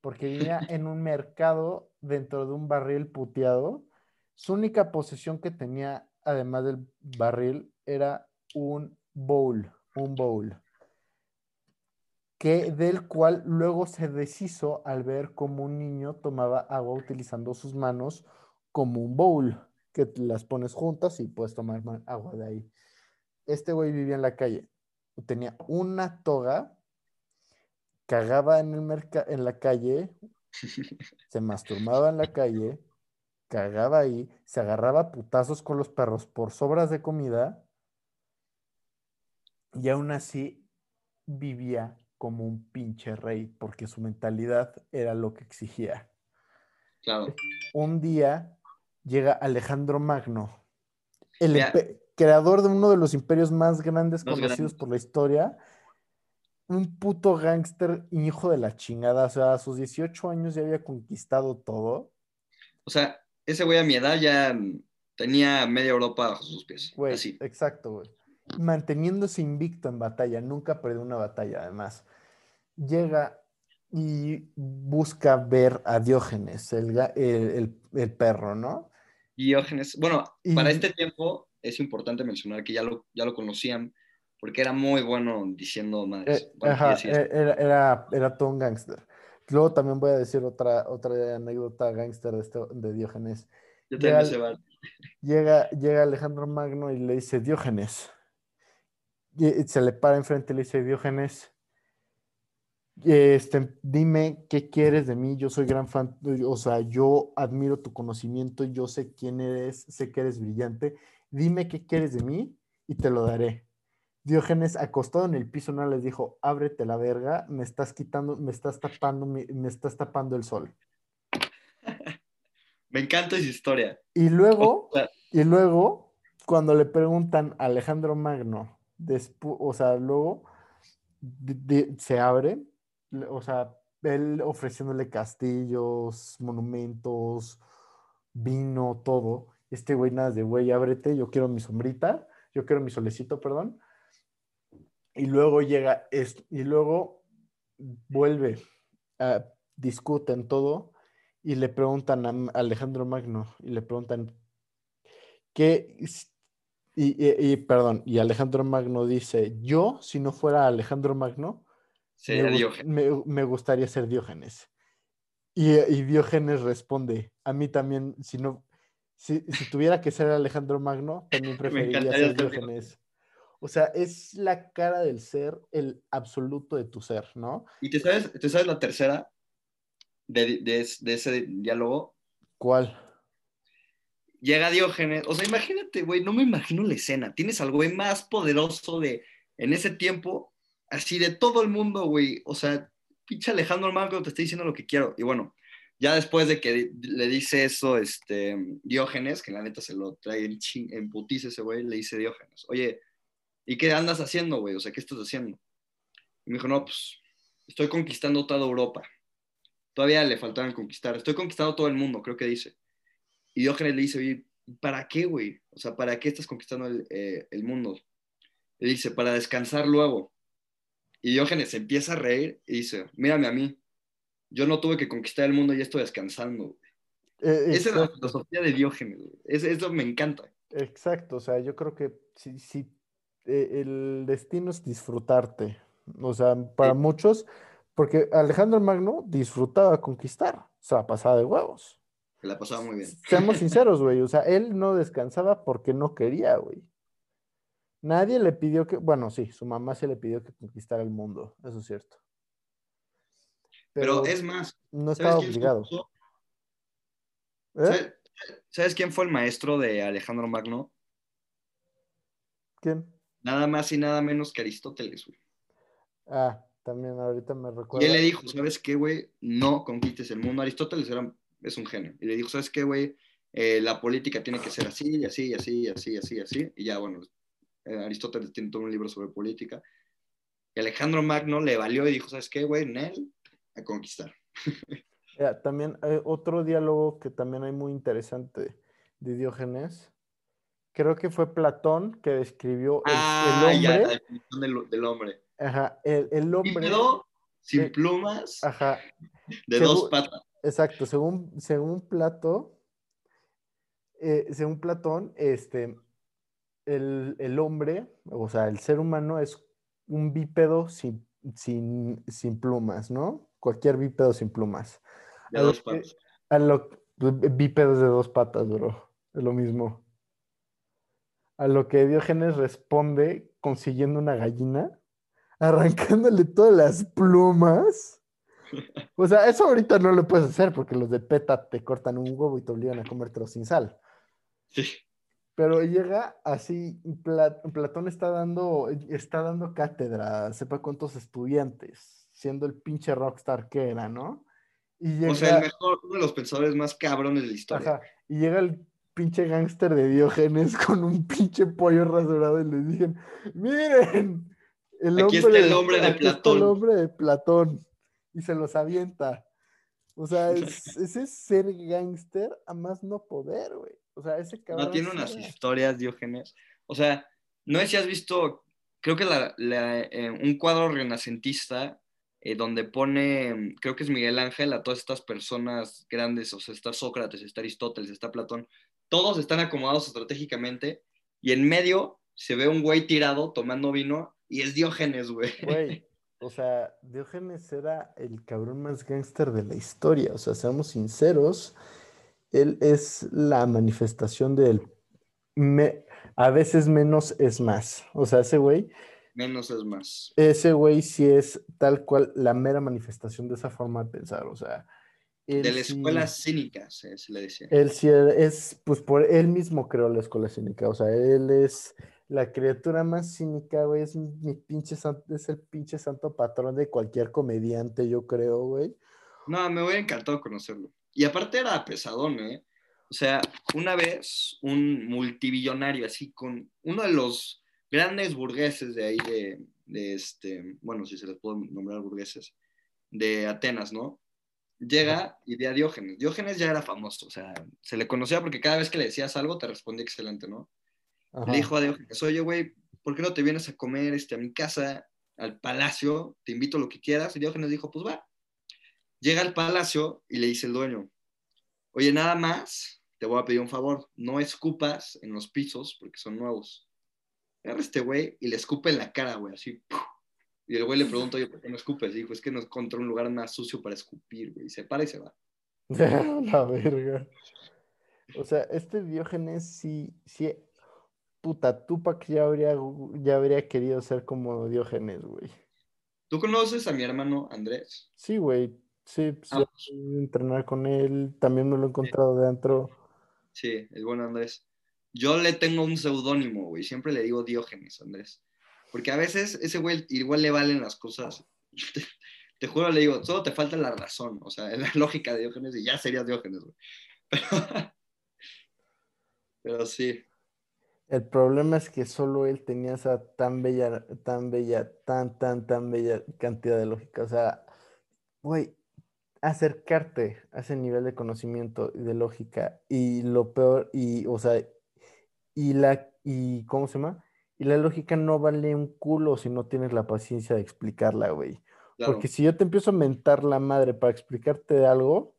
porque vivía en un mercado dentro de un barril puteado. Su única posesión que tenía, además del barril, era un bowl, un bowl que del cual luego se deshizo al ver cómo un niño tomaba agua utilizando sus manos como un bowl, que las pones juntas y puedes tomar agua de ahí. Este güey vivía en la calle, tenía una toga, cagaba en, el en la calle, se masturbaba en la calle, cagaba ahí, se agarraba putazos con los perros por sobras de comida y aún así vivía como un pinche rey, porque su mentalidad era lo que exigía. Claro. Un día llega Alejandro Magno, el creador de uno de los imperios más grandes conocidos por la historia, un puto gángster hijo de la chingada, o sea, a sus 18 años ya había conquistado todo. O sea, ese güey a mi edad ya tenía media Europa bajo sus pies. Güey, exacto, güey manteniéndose invicto en batalla, nunca perdió una batalla además. Llega y busca ver a Diógenes, el, perro, ¿no? Diógenes, bueno, para este tiempo es importante mencionar que ya lo, ya lo conocían porque era muy bueno diciendo madres. Eh, e, era, era, todo un gángster. Luego también voy a decir otra, otra anécdota gángster de, este, de Diógenes. Yo llega, llega, llega Alejandro Magno y le dice, Diógenes, se le para enfrente y le dice, Diógenes, este, dime qué quieres de mí, yo soy gran fan, o sea, yo admiro tu conocimiento, yo sé quién eres, sé que eres brillante, dime qué quieres de mí y te lo daré. Diógenes, acostado en el piso, no les dijo, ábrete la verga, me estás quitando, me estás tapando, me, estás tapando el sol. me encanta esa historia. Y luego, y luego, cuando le preguntan a Alejandro Magno, después, o sea, luego se abre, o sea, él ofreciéndole castillos, monumentos, vino, todo. Este güey nada de, güey, ábrete, yo quiero mi sombrita, yo quiero mi solecito, perdón. Y luego llega esto, y luego vuelve, a, discuten todo y le preguntan a Alejandro Magno, y le preguntan, ¿qué, y, perdón, y Alejandro Magno dice, yo, si no fuera Alejandro Magno, me, gustaría ser Diógenes. Y, Diógenes responde, a mí también, si no, si, tuviera que ser Alejandro Magno, también preferiría ser Diógenes. O sea, es la cara del ser, el absoluto de tu ser, ¿no? ¿Y te sabes, te sabes la tercera de, de ese diálogo? ¿Cuál? Llega Diógenes, o sea, imagínate, güey, no me imagino la escena, tienes al güey más poderoso de, en ese tiempo, así de todo el mundo, güey, o sea, pinche Alejandro Magno te está diciendo lo que quiero, y bueno, ya después de que le dice eso, este, Diógenes, que la neta se lo trae en, putiza ese güey, le dice Diógenes, oye, ¿y qué andas haciendo, güey? O sea, ¿qué estás haciendo? Y me dijo, no, pues, estoy conquistando toda Europa. Todavía le faltaban conquistar. Estoy conquistando todo el mundo, creo que dice. Y Diógenes le dice, oye, ¿para qué, güey? O sea, ¿para qué estás conquistando el, eh, mundo? Le dice, para descansar luego. Y Diógenes empieza a reír y dice, mírame a mí, yo no tuve que conquistar el mundo y estoy descansando. Eh, Esa es la filosofía de Diógenes. eso me encanta. Exacto, o sea, yo creo que si, si eh, el destino es disfrutarte. O sea, para muchos, porque Alejandro Magno disfrutaba conquistar, o sea, pasaba de huevos la pasaba muy bien. Seamos sinceros, güey. O sea, él no descansaba porque no quería, güey. Nadie le pidió que, bueno, sí, su mamá se le pidió que conquistara el mundo, eso es cierto. Pero, es más, no estaba obligado. ¿Eh? ¿Sabes, quién fue el maestro de Alejandro Magno? ¿Quién? Nada más y nada menos que Aristóteles, güey. Ah, también ahorita me recuerdo. Y él le dijo, ¿sabes qué, güey? No conquistes el mundo. Aristóteles era es un genio. Y le dijo, ¿sabes qué, güey? Eh, la política tiene que ser así, y así, y así, y así, y así, así. Y ya, bueno, eh, Aristóteles tiene todo un libro sobre política. Y Alejandro Magno le valió y dijo, ¿sabes qué, güey? Nel, a conquistar. También hay otro diálogo que también hay muy interesante de Diógenes. Creo que fue Platón que describió el, el Ah, hombre. ya, la definición del, del hombre. Ajá, el, el hombre. Sin Eh, plumas, Ajá, de dos patas. Exacto. Según, según Plato, eh, según Platón, este, el, el hombre, o sea, el ser humano es un bípedo sin, sin, sin plumas, ¿no? Cualquier bípedo sin plumas. De a dos que- patas. A lo, bípedos de dos patas, bro. Es lo mismo. A lo que Diógenes responde consiguiendo una gallina, arrancándole todas las plumas. O sea, eso ahorita no lo puedes hacer porque los de PETA te cortan un huevo y te obligan a comértelo sin sal. Sí. Pero llega así, Pla- Platón está dando, está dando cátedra, sepa cuántos estudiantes, siendo el pinche rockstar que era, ¿no? Y llega, O sea, el mejor, uno de los pensadores más cabrones de la historia. Ajá, y llega el pinche gángster de Diógenes con un pinche pollo rasurado y le dicen, miren, el Aquí está el hombre de aquí está Platón". el hombre de Platón. Y se los avienta. O sea, es- ese es ser gángster a más no poder, güey. O sea, ese cabrón. No tiene unas era- historias, Diógenes. O sea, no sé si has visto, creo que la- la, eh, un cuadro renacentista eh, donde pone, creo que es Miguel Ángel, a todas estas personas grandes, o sea, está Sócrates, está Aristóteles, está Platón, todos están acomodados estratégicamente y en medio se ve un güey tirado tomando vino y es Diógenes, güey. Güey, o sea, Diógenes era el cabrón más gángster de la historia. O sea, seamos sinceros, él es la manifestación del me- a veces menos es más. O sea, ese güey, Menos es más. ese güey sí es tal cual la mera manifestación de esa forma de pensar. O sea, él De la sí- escuela cínica, se, se le decía. él sí es, pues por él mismo creó la escuela cínica. O sea, él es la criatura más cínica, güey. Es mi pinche san- es el pinche santo patrón de cualquier comediante, yo creo, güey. No, me hubiera encantado conocerlo. Y aparte era pesadón, ¿eh? O sea, una vez un multibillonario, así con uno de los grandes burgueses de ahí, de, de este, bueno, si se les puede nombrar burgueses, de Atenas, ¿no? Llega y ve a Diógenes. Diógenes ya era famoso, o sea, se le conocía porque cada vez que le decías algo te respondía excelente, ¿no? Ajá. Le dijo a Diógenes, oye, güey, ¿por qué no te vienes a comer este, a mi casa, al palacio? Te invito a lo que quieras. Y Diógenes dijo, pues va. Llega al palacio y le dice el dueño, oye, nada más, te voy a pedir un favor, no escupas en los pisos porque son nuevos. Agarra a este güey y le escupe en la cara, güey, así. ¡puf! Y el güey le pregunta, oye, ¿por qué no escupes? Y dijo, es que no encontré un lugar más sucio para escupir, güey. Y se para y se va. La verga. O sea, este Diógenes sí, sí, puta, Tupac ya habría, ya habría querido ser como Diógenes, güey. ¿Tú conoces a mi hermano Andrés? Sí, güey. Sí, pues, Ah, yo a entrenar con él. También me lo he encontrado dentro. Sí, el buen Andrés. Yo le tengo un seudónimo, güey. Siempre le digo Diógenes, Andrés. Porque a veces ese güey igual le valen las cosas. Te, te juro, le digo, solo te falta la razón, o sea, la lógica de Diógenes y ya serías Diógenes, güey. Pero, pero sí. El problema es que solo él tenía esa tan bella, tan bella, tan, tan, tan bella cantidad de lógica. O sea, güey, acercarte a ese nivel de conocimiento y de lógica y lo peor, y, o sea, y la, y, ¿cómo se llama? Y la lógica no vale un culo si no tienes la paciencia de explicarla, güey. Claro. Porque si yo te empiezo a mentar la madre para explicarte algo,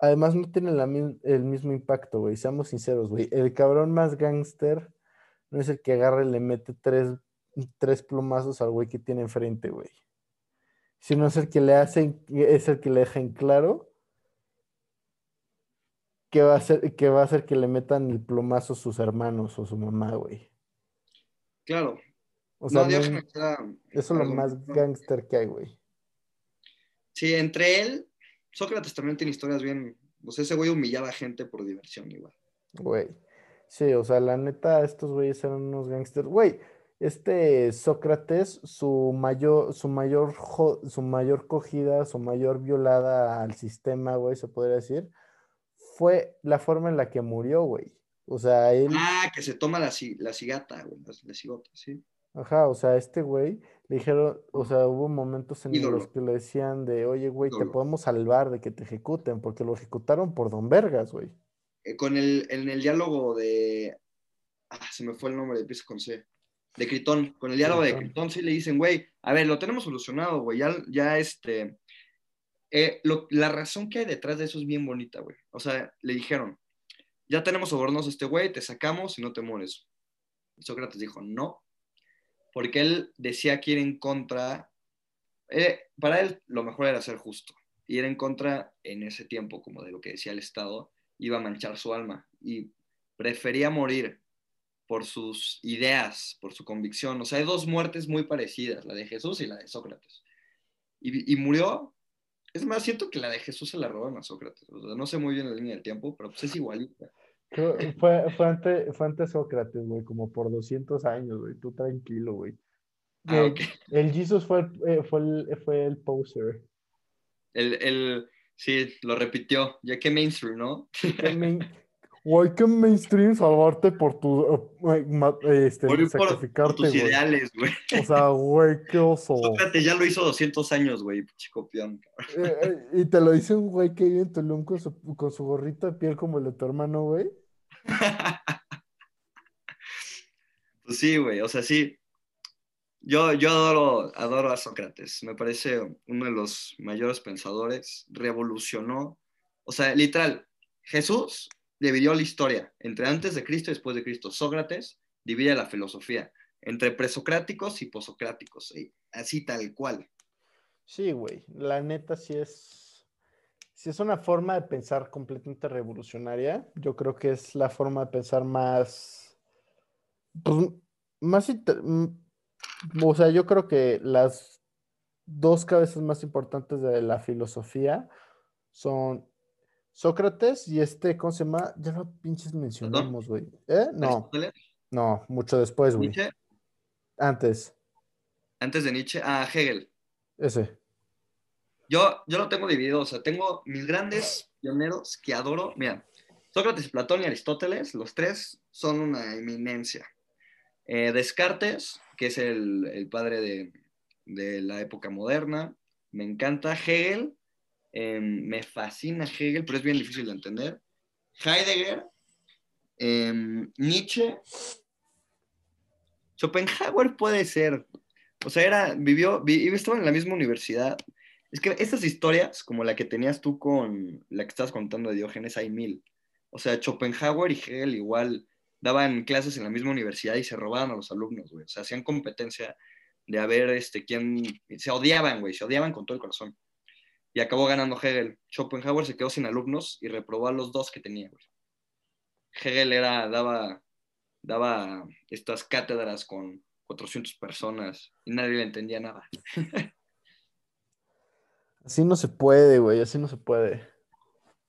además no tiene la el mismo impacto, güey. Seamos sinceros, güey. El cabrón más gángster no es el que agarra y le mete tres, tres plumazos al güey que tiene enfrente, güey. Sino es el que le hace, es el que le deja en claro que va a hacer, que va a que le metan el plumazo sus hermanos o su mamá, güey. Claro. O sea, no, no- Diógenes era eso es lo más gángster que hay, güey. Sí, entre él, Sócrates también tiene historias bien. O sea, ese güey humillaba a gente por diversión, igual. Güey. Sí, o sea, la neta, estos güeyes eran unos gangsters. Güey, este Sócrates, su mayor, su mayor, su mayor cogida, su mayor violada al sistema, güey, se podría decir, fue la forma en la que murió, güey. O sea, él, Ah, que se toma la, la cigata, güey, la, la cigota, sí. Ajá, o sea, este güey le dijeron, o sea, hubo momentos en Ídolo. los que le decían de, oye, güey, te podemos salvar de que te ejecuten, porque lo ejecutaron por Don Vergas, güey. Eh, con el, en el diálogo de. Ah, se me fue el nombre, empieza con C. De Critón. Con el diálogo de Critón. Sí le dicen, güey, a ver, lo tenemos solucionado, güey. Ya, ya este. eh, lo- la razón que hay detrás de eso es bien bonita, güey. O sea, le dijeron, ya tenemos sobornos a este güey, te sacamos y no te mueres. Y Sócrates dijo, no, porque él decía que ir en contra, eh, para él lo mejor era ser justo. Ir en contra en ese tiempo, como de lo que decía el Estado, iba a manchar su alma y prefería morir por sus ideas, por su convicción. O sea, hay dos muertes muy parecidas, la de Jesús y la de Sócrates. Y, y murió, es más, siento que la de Jesús se la robaron a Sócrates. O sea, no sé muy bien la línea del tiempo, pero pues es igualita. Fue, fue, ante, fue ante Sócrates, güey, como por 200 años, güey. Tú tranquilo, güey. Ah. El Jesus fue, el- eh, fue, el, fue el poser. El, el, sí, lo repitió, ya que mainstream, ¿no? Que main- Güey, que mainstream salvarte por tu. eh, este, por, por sacrificarte, tus güey. ideales, güey. O sea, güey, qué oso. Sócrates ya lo hizo 200 años, güey, chicopión. Eh, eh, y te lo dice un güey que vive en Tulum con su, con su gorrito de piel como el de tu hermano, güey. Pues sí, güey, o sea, sí. Yo, yo adoro, adoro a Sócrates, me parece uno de los mayores pensadores, revolucionó, o sea, literal, Jesús dividió la historia entre antes de Cristo y después de Cristo. Sócrates divide la filosofía entre presocráticos y posocráticos, así tal cual. Sí, güey. La neta sí es. Sí es una forma de pensar completamente revolucionaria. Yo creo que es la forma de pensar más. Pues, más. O sea, yo creo que las dos cabezas más importantes de la filosofía son Sócrates y este, ¿cómo se llama? Ya lo pinches mencionamos, güey. ¿Eh? No, no, mucho después, güey. Nietzsche, Antes, antes de Nietzsche, ah, Hegel. ese. Yo, yo lo tengo dividido, o sea, tengo mis grandes pioneros que adoro. Mira, Sócrates, Platón y Aristóteles, los tres son una eminencia. Eh, Descartes, que es el, padre de, la época moderna, me encanta. Hegel, eh, me fascina Hegel, pero es bien difícil de entender. Heidegger, eh, Nietzsche, Schopenhauer puede ser. O sea, era, vivió, vivió, estaba en la misma universidad. Es que estas historias, como la que tenías tú con la que estabas contando de Diógenes, hay mil. O sea, Schopenhauer y Hegel igual daban clases en la misma universidad y se robaban a los alumnos, güey. O sea, hacían competencia de a ver este, quién. Se odiaban, güey, se odiaban con todo el corazón. Y acabó ganando Hegel. Schopenhauer se quedó sin alumnos y reprobó a los dos que tenía, güey. Hegel era, daba, daba estas cátedras con 400 personas y nadie le entendía nada. Así no se puede, güey, así no se puede.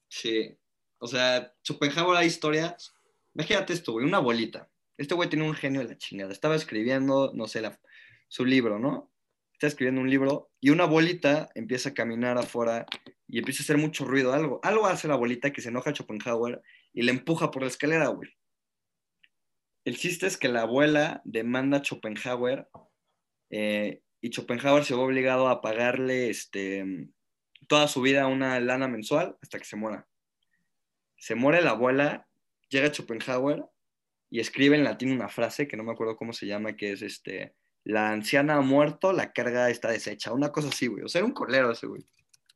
Sí, o sea, Schopenhauer hay historias. Imagínate esto, güey, una bolita. Este güey tiene un genio de la chingada. Estaba escribiendo, no sé, su libro, ¿no? Está escribiendo un libro y una bolita empieza a caminar afuera y empieza a hacer mucho ruido. Algo, algo hace la bolita que se enoja a Schopenhauer y le empuja por la escalera, güey. El chiste es que la abuela demanda a Schopenhauer eh, y Schopenhauer se ve obligado a pagarle este, toda su vida una lana mensual hasta que se muera. Se muere la abuela, llega Schopenhauer y escribe en latín una frase que no me acuerdo cómo se llama, que es este, la anciana ha muerto, la carga está deshecha, una cosa así, güey. O sea, era un culero ese, güey.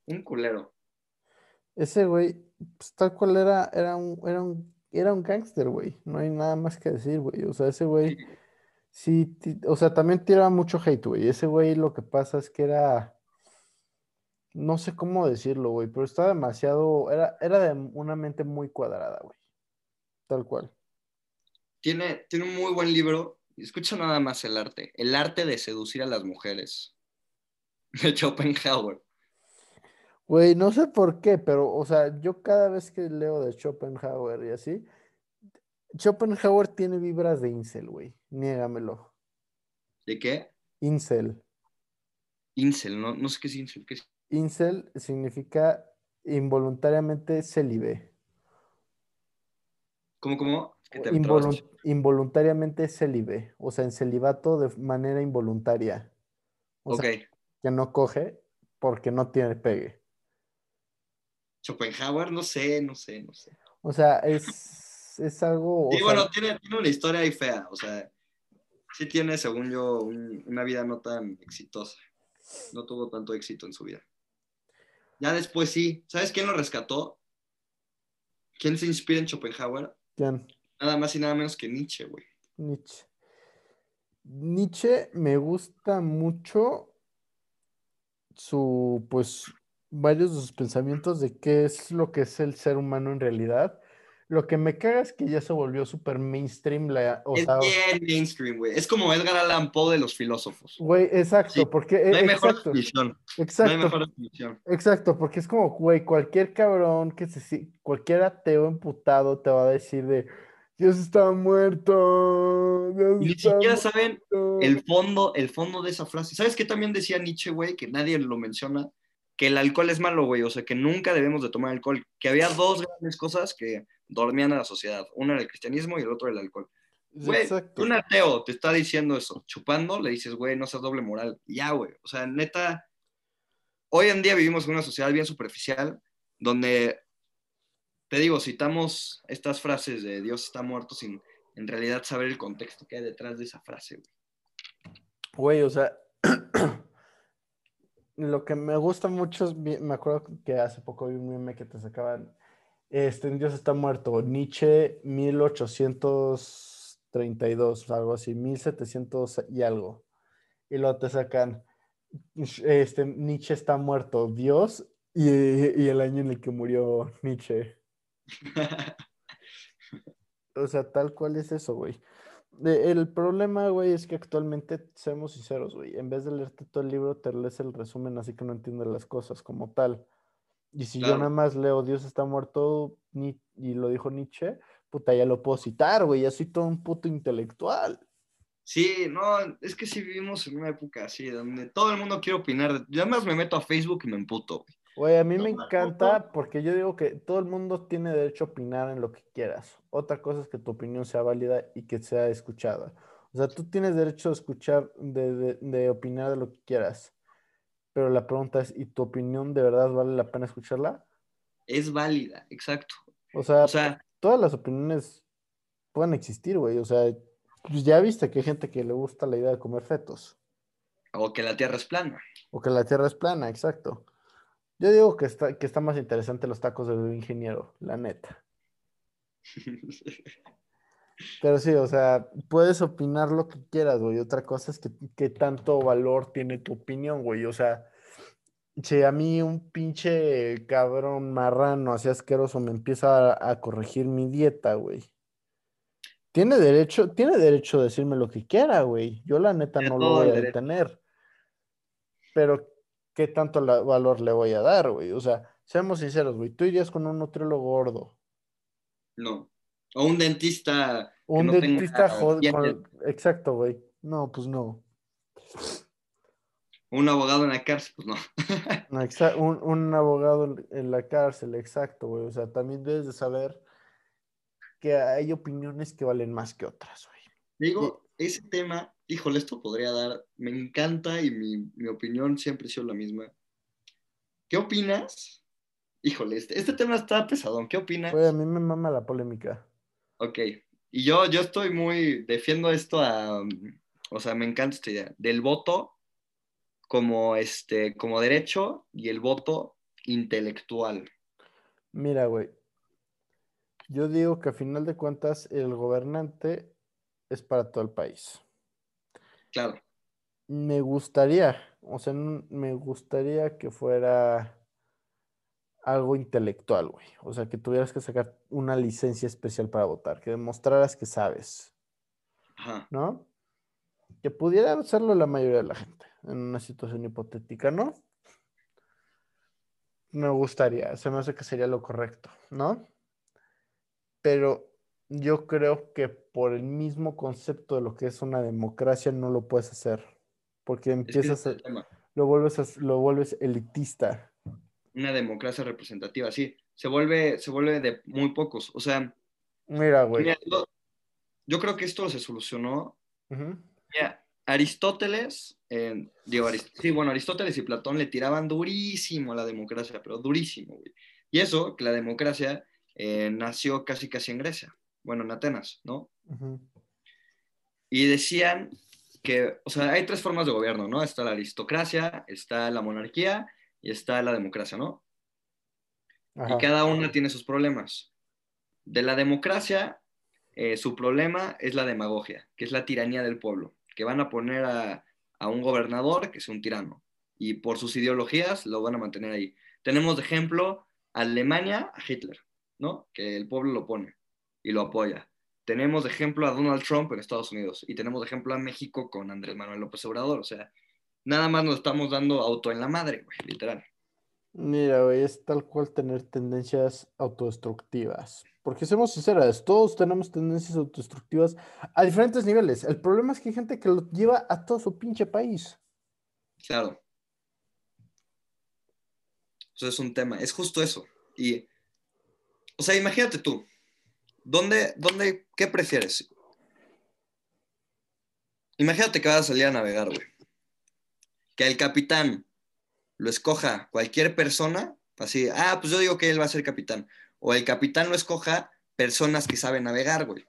Un culero. Ese güey, pues tal cual era, era un, era un, era un gángster, güey. No hay nada más que decir, güey. O sea, ese güey, sí, sí o sea, también tiraba mucho hate, güey. Ese güey lo que pasa es que era, no sé cómo decirlo, güey, pero estaba demasiado, era, era de una mente muy cuadrada, güey. Tal cual. Tiene, tiene un muy buen libro. Escucha nada más el arte. El arte de seducir a las mujeres. De Schopenhauer. Güey, no sé por qué, pero, o sea, yo cada vez que leo de Schopenhauer y así, Schopenhauer tiene vibras de incel, güey. Niégamelo. ¿De qué? Incel. Incel, no, no sé qué es incel. ¿Qué es? Incel significa involuntariamente célibe. ¿Cómo, cómo? te Involun- entraste. involuntariamente célibe, o sea, en celibato de manera involuntaria. O Ok. sea, que no coge porque no tiene pegue. Schopenhauer, no sé, no sé, no sé. O sea, es, es algo. Sí, sea, bueno, tiene, tiene una historia ahí fea, o sea, sí tiene, según yo, un- una vida no tan exitosa. No tuvo tanto éxito en su vida. Ya después sí. ¿Sabes quién lo rescató? ¿Quién se inspira en Schopenhauer? ¿Quién? Nada más y nada menos que Nietzsche, güey. Nietzsche. Nietzsche me gusta mucho su, pues, varios de sus pensamientos de qué es lo que es el ser humano en realidad. Lo que me caga es que ya se volvió súper mainstream, la, o es sea, bien mainstream, güey. Es como Edgar Allan Poe de los filósofos. güey, exacto, Sí, porque, No hay eh, mejor exacto, definición. No hay exacto, mejor definición. exacto, porque es como, güey, cualquier cabrón que se, cualquier ateo emputado te va a decir de, Dios está muerto, Dios Y ni siquiera saben muerto". el fondo, el fondo de esa frase. ¿Sabes qué también decía Nietzsche, güey? Que nadie lo menciona. Que el alcohol es malo, güey. O sea, que nunca debemos de tomar alcohol. Que había dos grandes cosas que dormían a la sociedad. Una era el cristianismo y el otro el alcohol. Güey, un ateo te está diciendo eso. Chupando, le dices, güey, no seas doble moral. Ya, güey. O sea, neta, hoy en día vivimos en una sociedad bien superficial donde, te digo, citamos estas frases de Dios está muerto sin en realidad saber el contexto que hay detrás de esa frase, güey. Güey, o sea, lo que me gusta mucho es, me acuerdo que hace poco vi un meme que te sacaban, este, Dios está muerto, Nietzsche 1832, algo así, 1700 y algo. Y luego te sacan, este, Nietzsche está muerto, Dios, y, y el año en el que murió Nietzsche. O sea, tal cual es eso, güey. El problema, güey, es que actualmente, seamos sinceros, güey, en vez de leerte todo el libro, te lees el resumen, así que no entiendes las cosas como tal. Y si yo nada más leo Dios está muerto ni- y lo dijo Nietzsche, puta, ya lo puedo citar, güey, ya soy todo un puto intelectual. Sí, no, es que sí vivimos en una época así, donde todo el mundo quiere opinar. Yo además me meto a Facebook y me emputo, güey. Güey, a mí No, me no. encanta porque yo digo que todo el mundo tiene derecho a opinar en lo que quieras. Otra cosa es que tu opinión sea válida y que sea escuchada. O sea, tú tienes derecho a escuchar, de, de- de opinar de lo que quieras. Pero la pregunta es, ¿y tu opinión de verdad vale la pena escucharla? Es válida, exacto. O sea, O sea, todas las opiniones pueden existir, güey. O sea, pues ya viste que hay gente que le gusta la idea de comer fetos. o que la Tierra es plana. O que la Tierra es plana, exacto. Yo digo que está, que está más interesante los tacos de un ingeniero, la neta. Pero sí, o sea, puedes opinar lo que quieras, güey. Otra cosa es que, qué tanto valor tiene tu opinión, güey. O sea, si a mí un pinche cabrón marrano así asqueroso me empieza a, a corregir mi dieta, güey. Tiene derecho, tiene derecho a decirme lo que quiera, güey. Yo la neta no lo voy a detener. Pero, ¿qué tanto la- valor le voy a dar, güey? O sea, seamos sinceros, güey. Tú irías con un nutriólogo gordo. No. O un dentista. Un no dentista jod- dientes. con- Exacto, güey. No, pues no. Un abogado en la cárcel, pues no. Un, un abogado en- en la cárcel, exacto, güey. O sea, también debes de saber que hay opiniones que valen más que otras, güey. Digo, ese tema, híjole, esto podría dar, me encanta y mi, mi opinión siempre ha sido la misma. ¿Qué opinas? Híjole, este, este tema está pesadón. ¿Qué opinas? Güey, a mí me mama la polémica. Ok. Y yo, yo estoy muy, defiendo esto a, um, o sea, me encanta esta idea, del voto como, este, como derecho y el voto intelectual. Mira, güey. Yo digo que a final de cuentas el gobernante es para todo el país. Claro, Me gustaría, o sea, me gustaría que fuera algo intelectual, güey. O sea, que tuvieras que sacar una licencia especial para votar, que demostraras que sabes, ajá. ¿no? Que pudiera hacerlo la mayoría de la gente en una situación hipotética, ¿no? Me gustaría, se me hace que sería lo correcto, ¿no? Pero yo creo que por el mismo concepto de lo que es una democracia no lo puedes hacer, porque Es que ese empiezas es a, lo vuelves a- lo vuelves elitista. Una democracia representativa, sí. Se vuelve, se vuelve de muy pocos. O sea, Mira, güey, mira, yo creo que esto se solucionó. Mira, Aristóteles, eh, digo, Arist- sí, bueno, Aristóteles y Platón le tiraban durísimo a la democracia, pero durísimo, güey. Y eso, que la democracia eh, nació casi casi en Grecia, bueno, en Atenas, ¿no? Ujú. Y decían que, o sea, hay tres formas de gobierno, ¿no? Está la aristocracia, está la monarquía y está la democracia, ¿no? Ajá. Y cada una tiene sus problemas. De la democracia, eh, su problema es la demagogia, que es la tiranía del pueblo, que van a poner a, a un gobernador que es un tirano y por sus ideologías lo van a mantener ahí. Tenemos de ejemplo a Alemania, a Hitler, ¿no? Que el pueblo lo pone y lo apoya. Tenemos de ejemplo a Donald Trump en Estados Unidos y tenemos de ejemplo a México con Andrés Manuel López Obrador. O sea, nada más nos estamos dando auto en la madre, güey, literal. Mira, güey, es tal cual tener tendencias autodestructivas. Porque seamos sinceras, todos tenemos tendencias autodestructivas a diferentes niveles. El problema es que hay gente que lo lleva a todo su pinche país. Claro. Eso es un tema, es justo eso. Y, o sea, imagínate tú, ¿dónde, dónde, qué prefieres? Imagínate que vas a salir a navegar, güey. Que el capitán lo escoja cualquier persona, así, ah, pues yo digo que él va a ser capitán. O el capitán lo escoja personas que saben navegar, güey.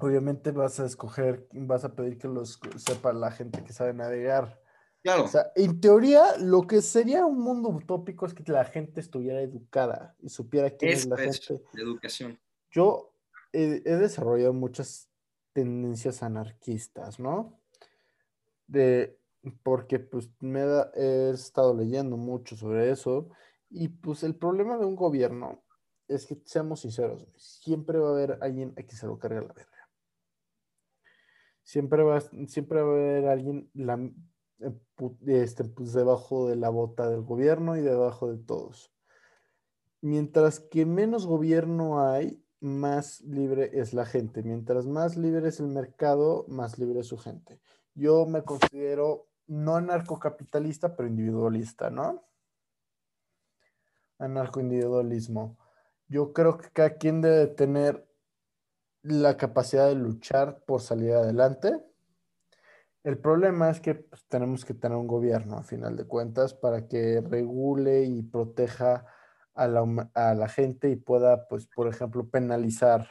Obviamente vas a escoger, vas a pedir que los sepa la gente que sabe navegar. Claro, O sea, en teoría, lo que sería un mundo utópico es que la gente estuviera educada y supiera quién es la es gente. la educación. Yo he, he desarrollado muchas tendencias anarquistas, ¿no? Porque pues me he estado leyendo mucho sobre eso y pues el problema de un gobierno es que, seamos sinceros, siempre va a haber alguien a quien se lo carga la verga. Siempre va, siempre va a haber alguien eh, este, pues, debajo de la bota del gobierno y debajo de todos. Mientras que menos gobierno hay, más libre es la gente. Mientras más libre es el mercado, más libre es su gente. Yo me considero no anarcocapitalista, pero individualista, ¿no? Anarcoindividualismo. Yo creo que cada quien debe tener la capacidad de luchar por salir adelante. El problema es que pues, tenemos que tener un gobierno, a final de cuentas, para que regule y proteja a la, a la gente y pueda, pues, por ejemplo, penalizar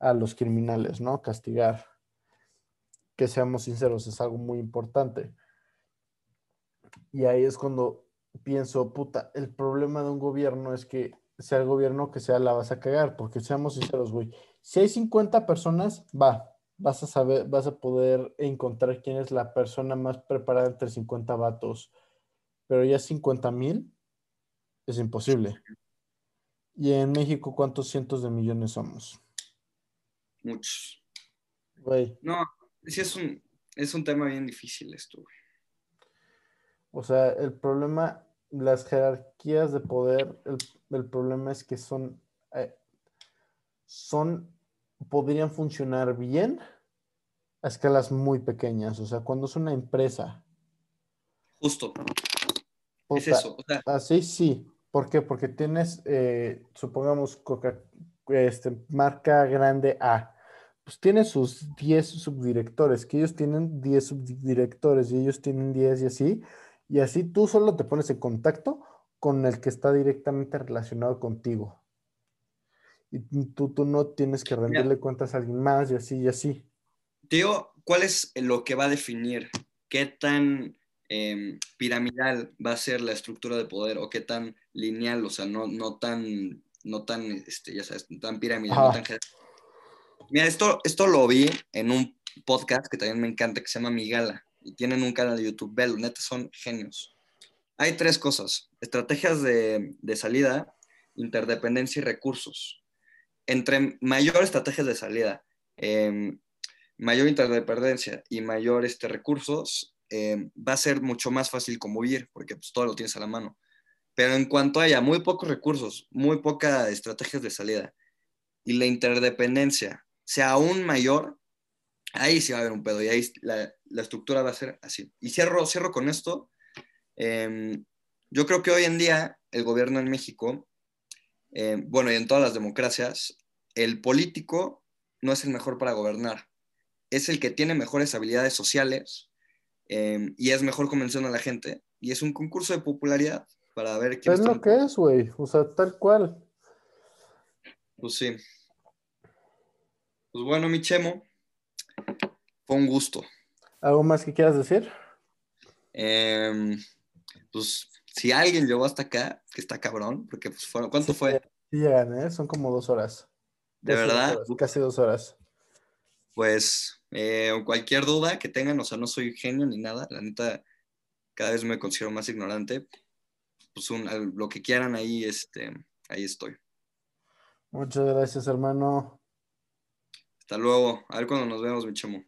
a los criminales, ¿no? Castigar. Que seamos sinceros, es algo muy importante. Y ahí es cuando pienso, puta, el problema de un gobierno es que sea el gobierno que sea la vas a cagar, porque seamos sinceros, güey. Si hay 50 personas, va, vas a saber, vas a poder encontrar quién es la persona más preparada entre 50 vatos. Pero ya 50 mil es imposible. Y en México, ¿cuántos cientos de millones somos? Muchos. Güey, No, sí es un, es un tema bien difícil esto, güey. o sea, el problema, las jerarquías de poder, el, el problema es que son, eh, son, podrían funcionar bien a escalas muy pequeñas. O sea, cuando es una empresa, Justo. Es eso. O sea, Así sí. ¿Por qué? Porque tienes, eh, supongamos, Coca, este, marca grande A. Pues tiene sus 10 subdirectores, que ellos tienen 10 subdirectores y ellos tienen 10 y así. Y así tú solo te pones en contacto con el que está directamente relacionado contigo. Y tú, tú no tienes que rendirle cuentas a alguien más y así y así. digo, ¿cuál es lo que va a definir qué tan eh, piramidal va a ser la estructura de poder o qué tan lineal, o sea, no, no tan, no tan, este, ya sabes, tan piramidal, no tan? Mira, esto, esto lo vi en un podcast que también me encanta, que se llama Migala, y tienen un canal de YouTube, velo, neta, son genios. Hay tres cosas, estrategias de, de salida, interdependencia y recursos. Entre mayor estrategias de salida, eh, mayor interdependencia y mayor este, recursos, eh, va a ser mucho más fácil convivir, porque pues, todo lo tienes a la mano. Pero en cuanto haya muy pocos recursos, muy pocas estrategias de salida y la interdependencia sea aún mayor, ahí sí va a haber un pedo y ahí la, la estructura va a ser así. Y cierro, cierro con esto. Eh, yo creo que hoy en día el gobierno en México, eh, bueno, y en todas las democracias, el político no es el mejor para gobernar. Es el que tiene mejores habilidades sociales eh, y es mejor convenciendo a la gente. Y es un concurso de popularidad para ver quién Es lo que es, güey. O sea, tal cual. Pues sí. Pues bueno, mi Chemo, fue un gusto. ¿Algo más que quieras decir? Em, pues si alguien llegó hasta acá, que está cabrón, porque pues fueron, ¿cuánto fue? Sí llegan, ¿eh? Son como dos horas. ¿De verdad? casi dos horas. Pues eh, cualquier duda que tengan, o sea, no soy genio ni nada, la neta, cada vez me considero más ignorante. Pues lo que quieran ahí, este, ahí estoy. Muchas gracias, hermano. Hasta luego. A ver cuando nos vemos, mi chamo.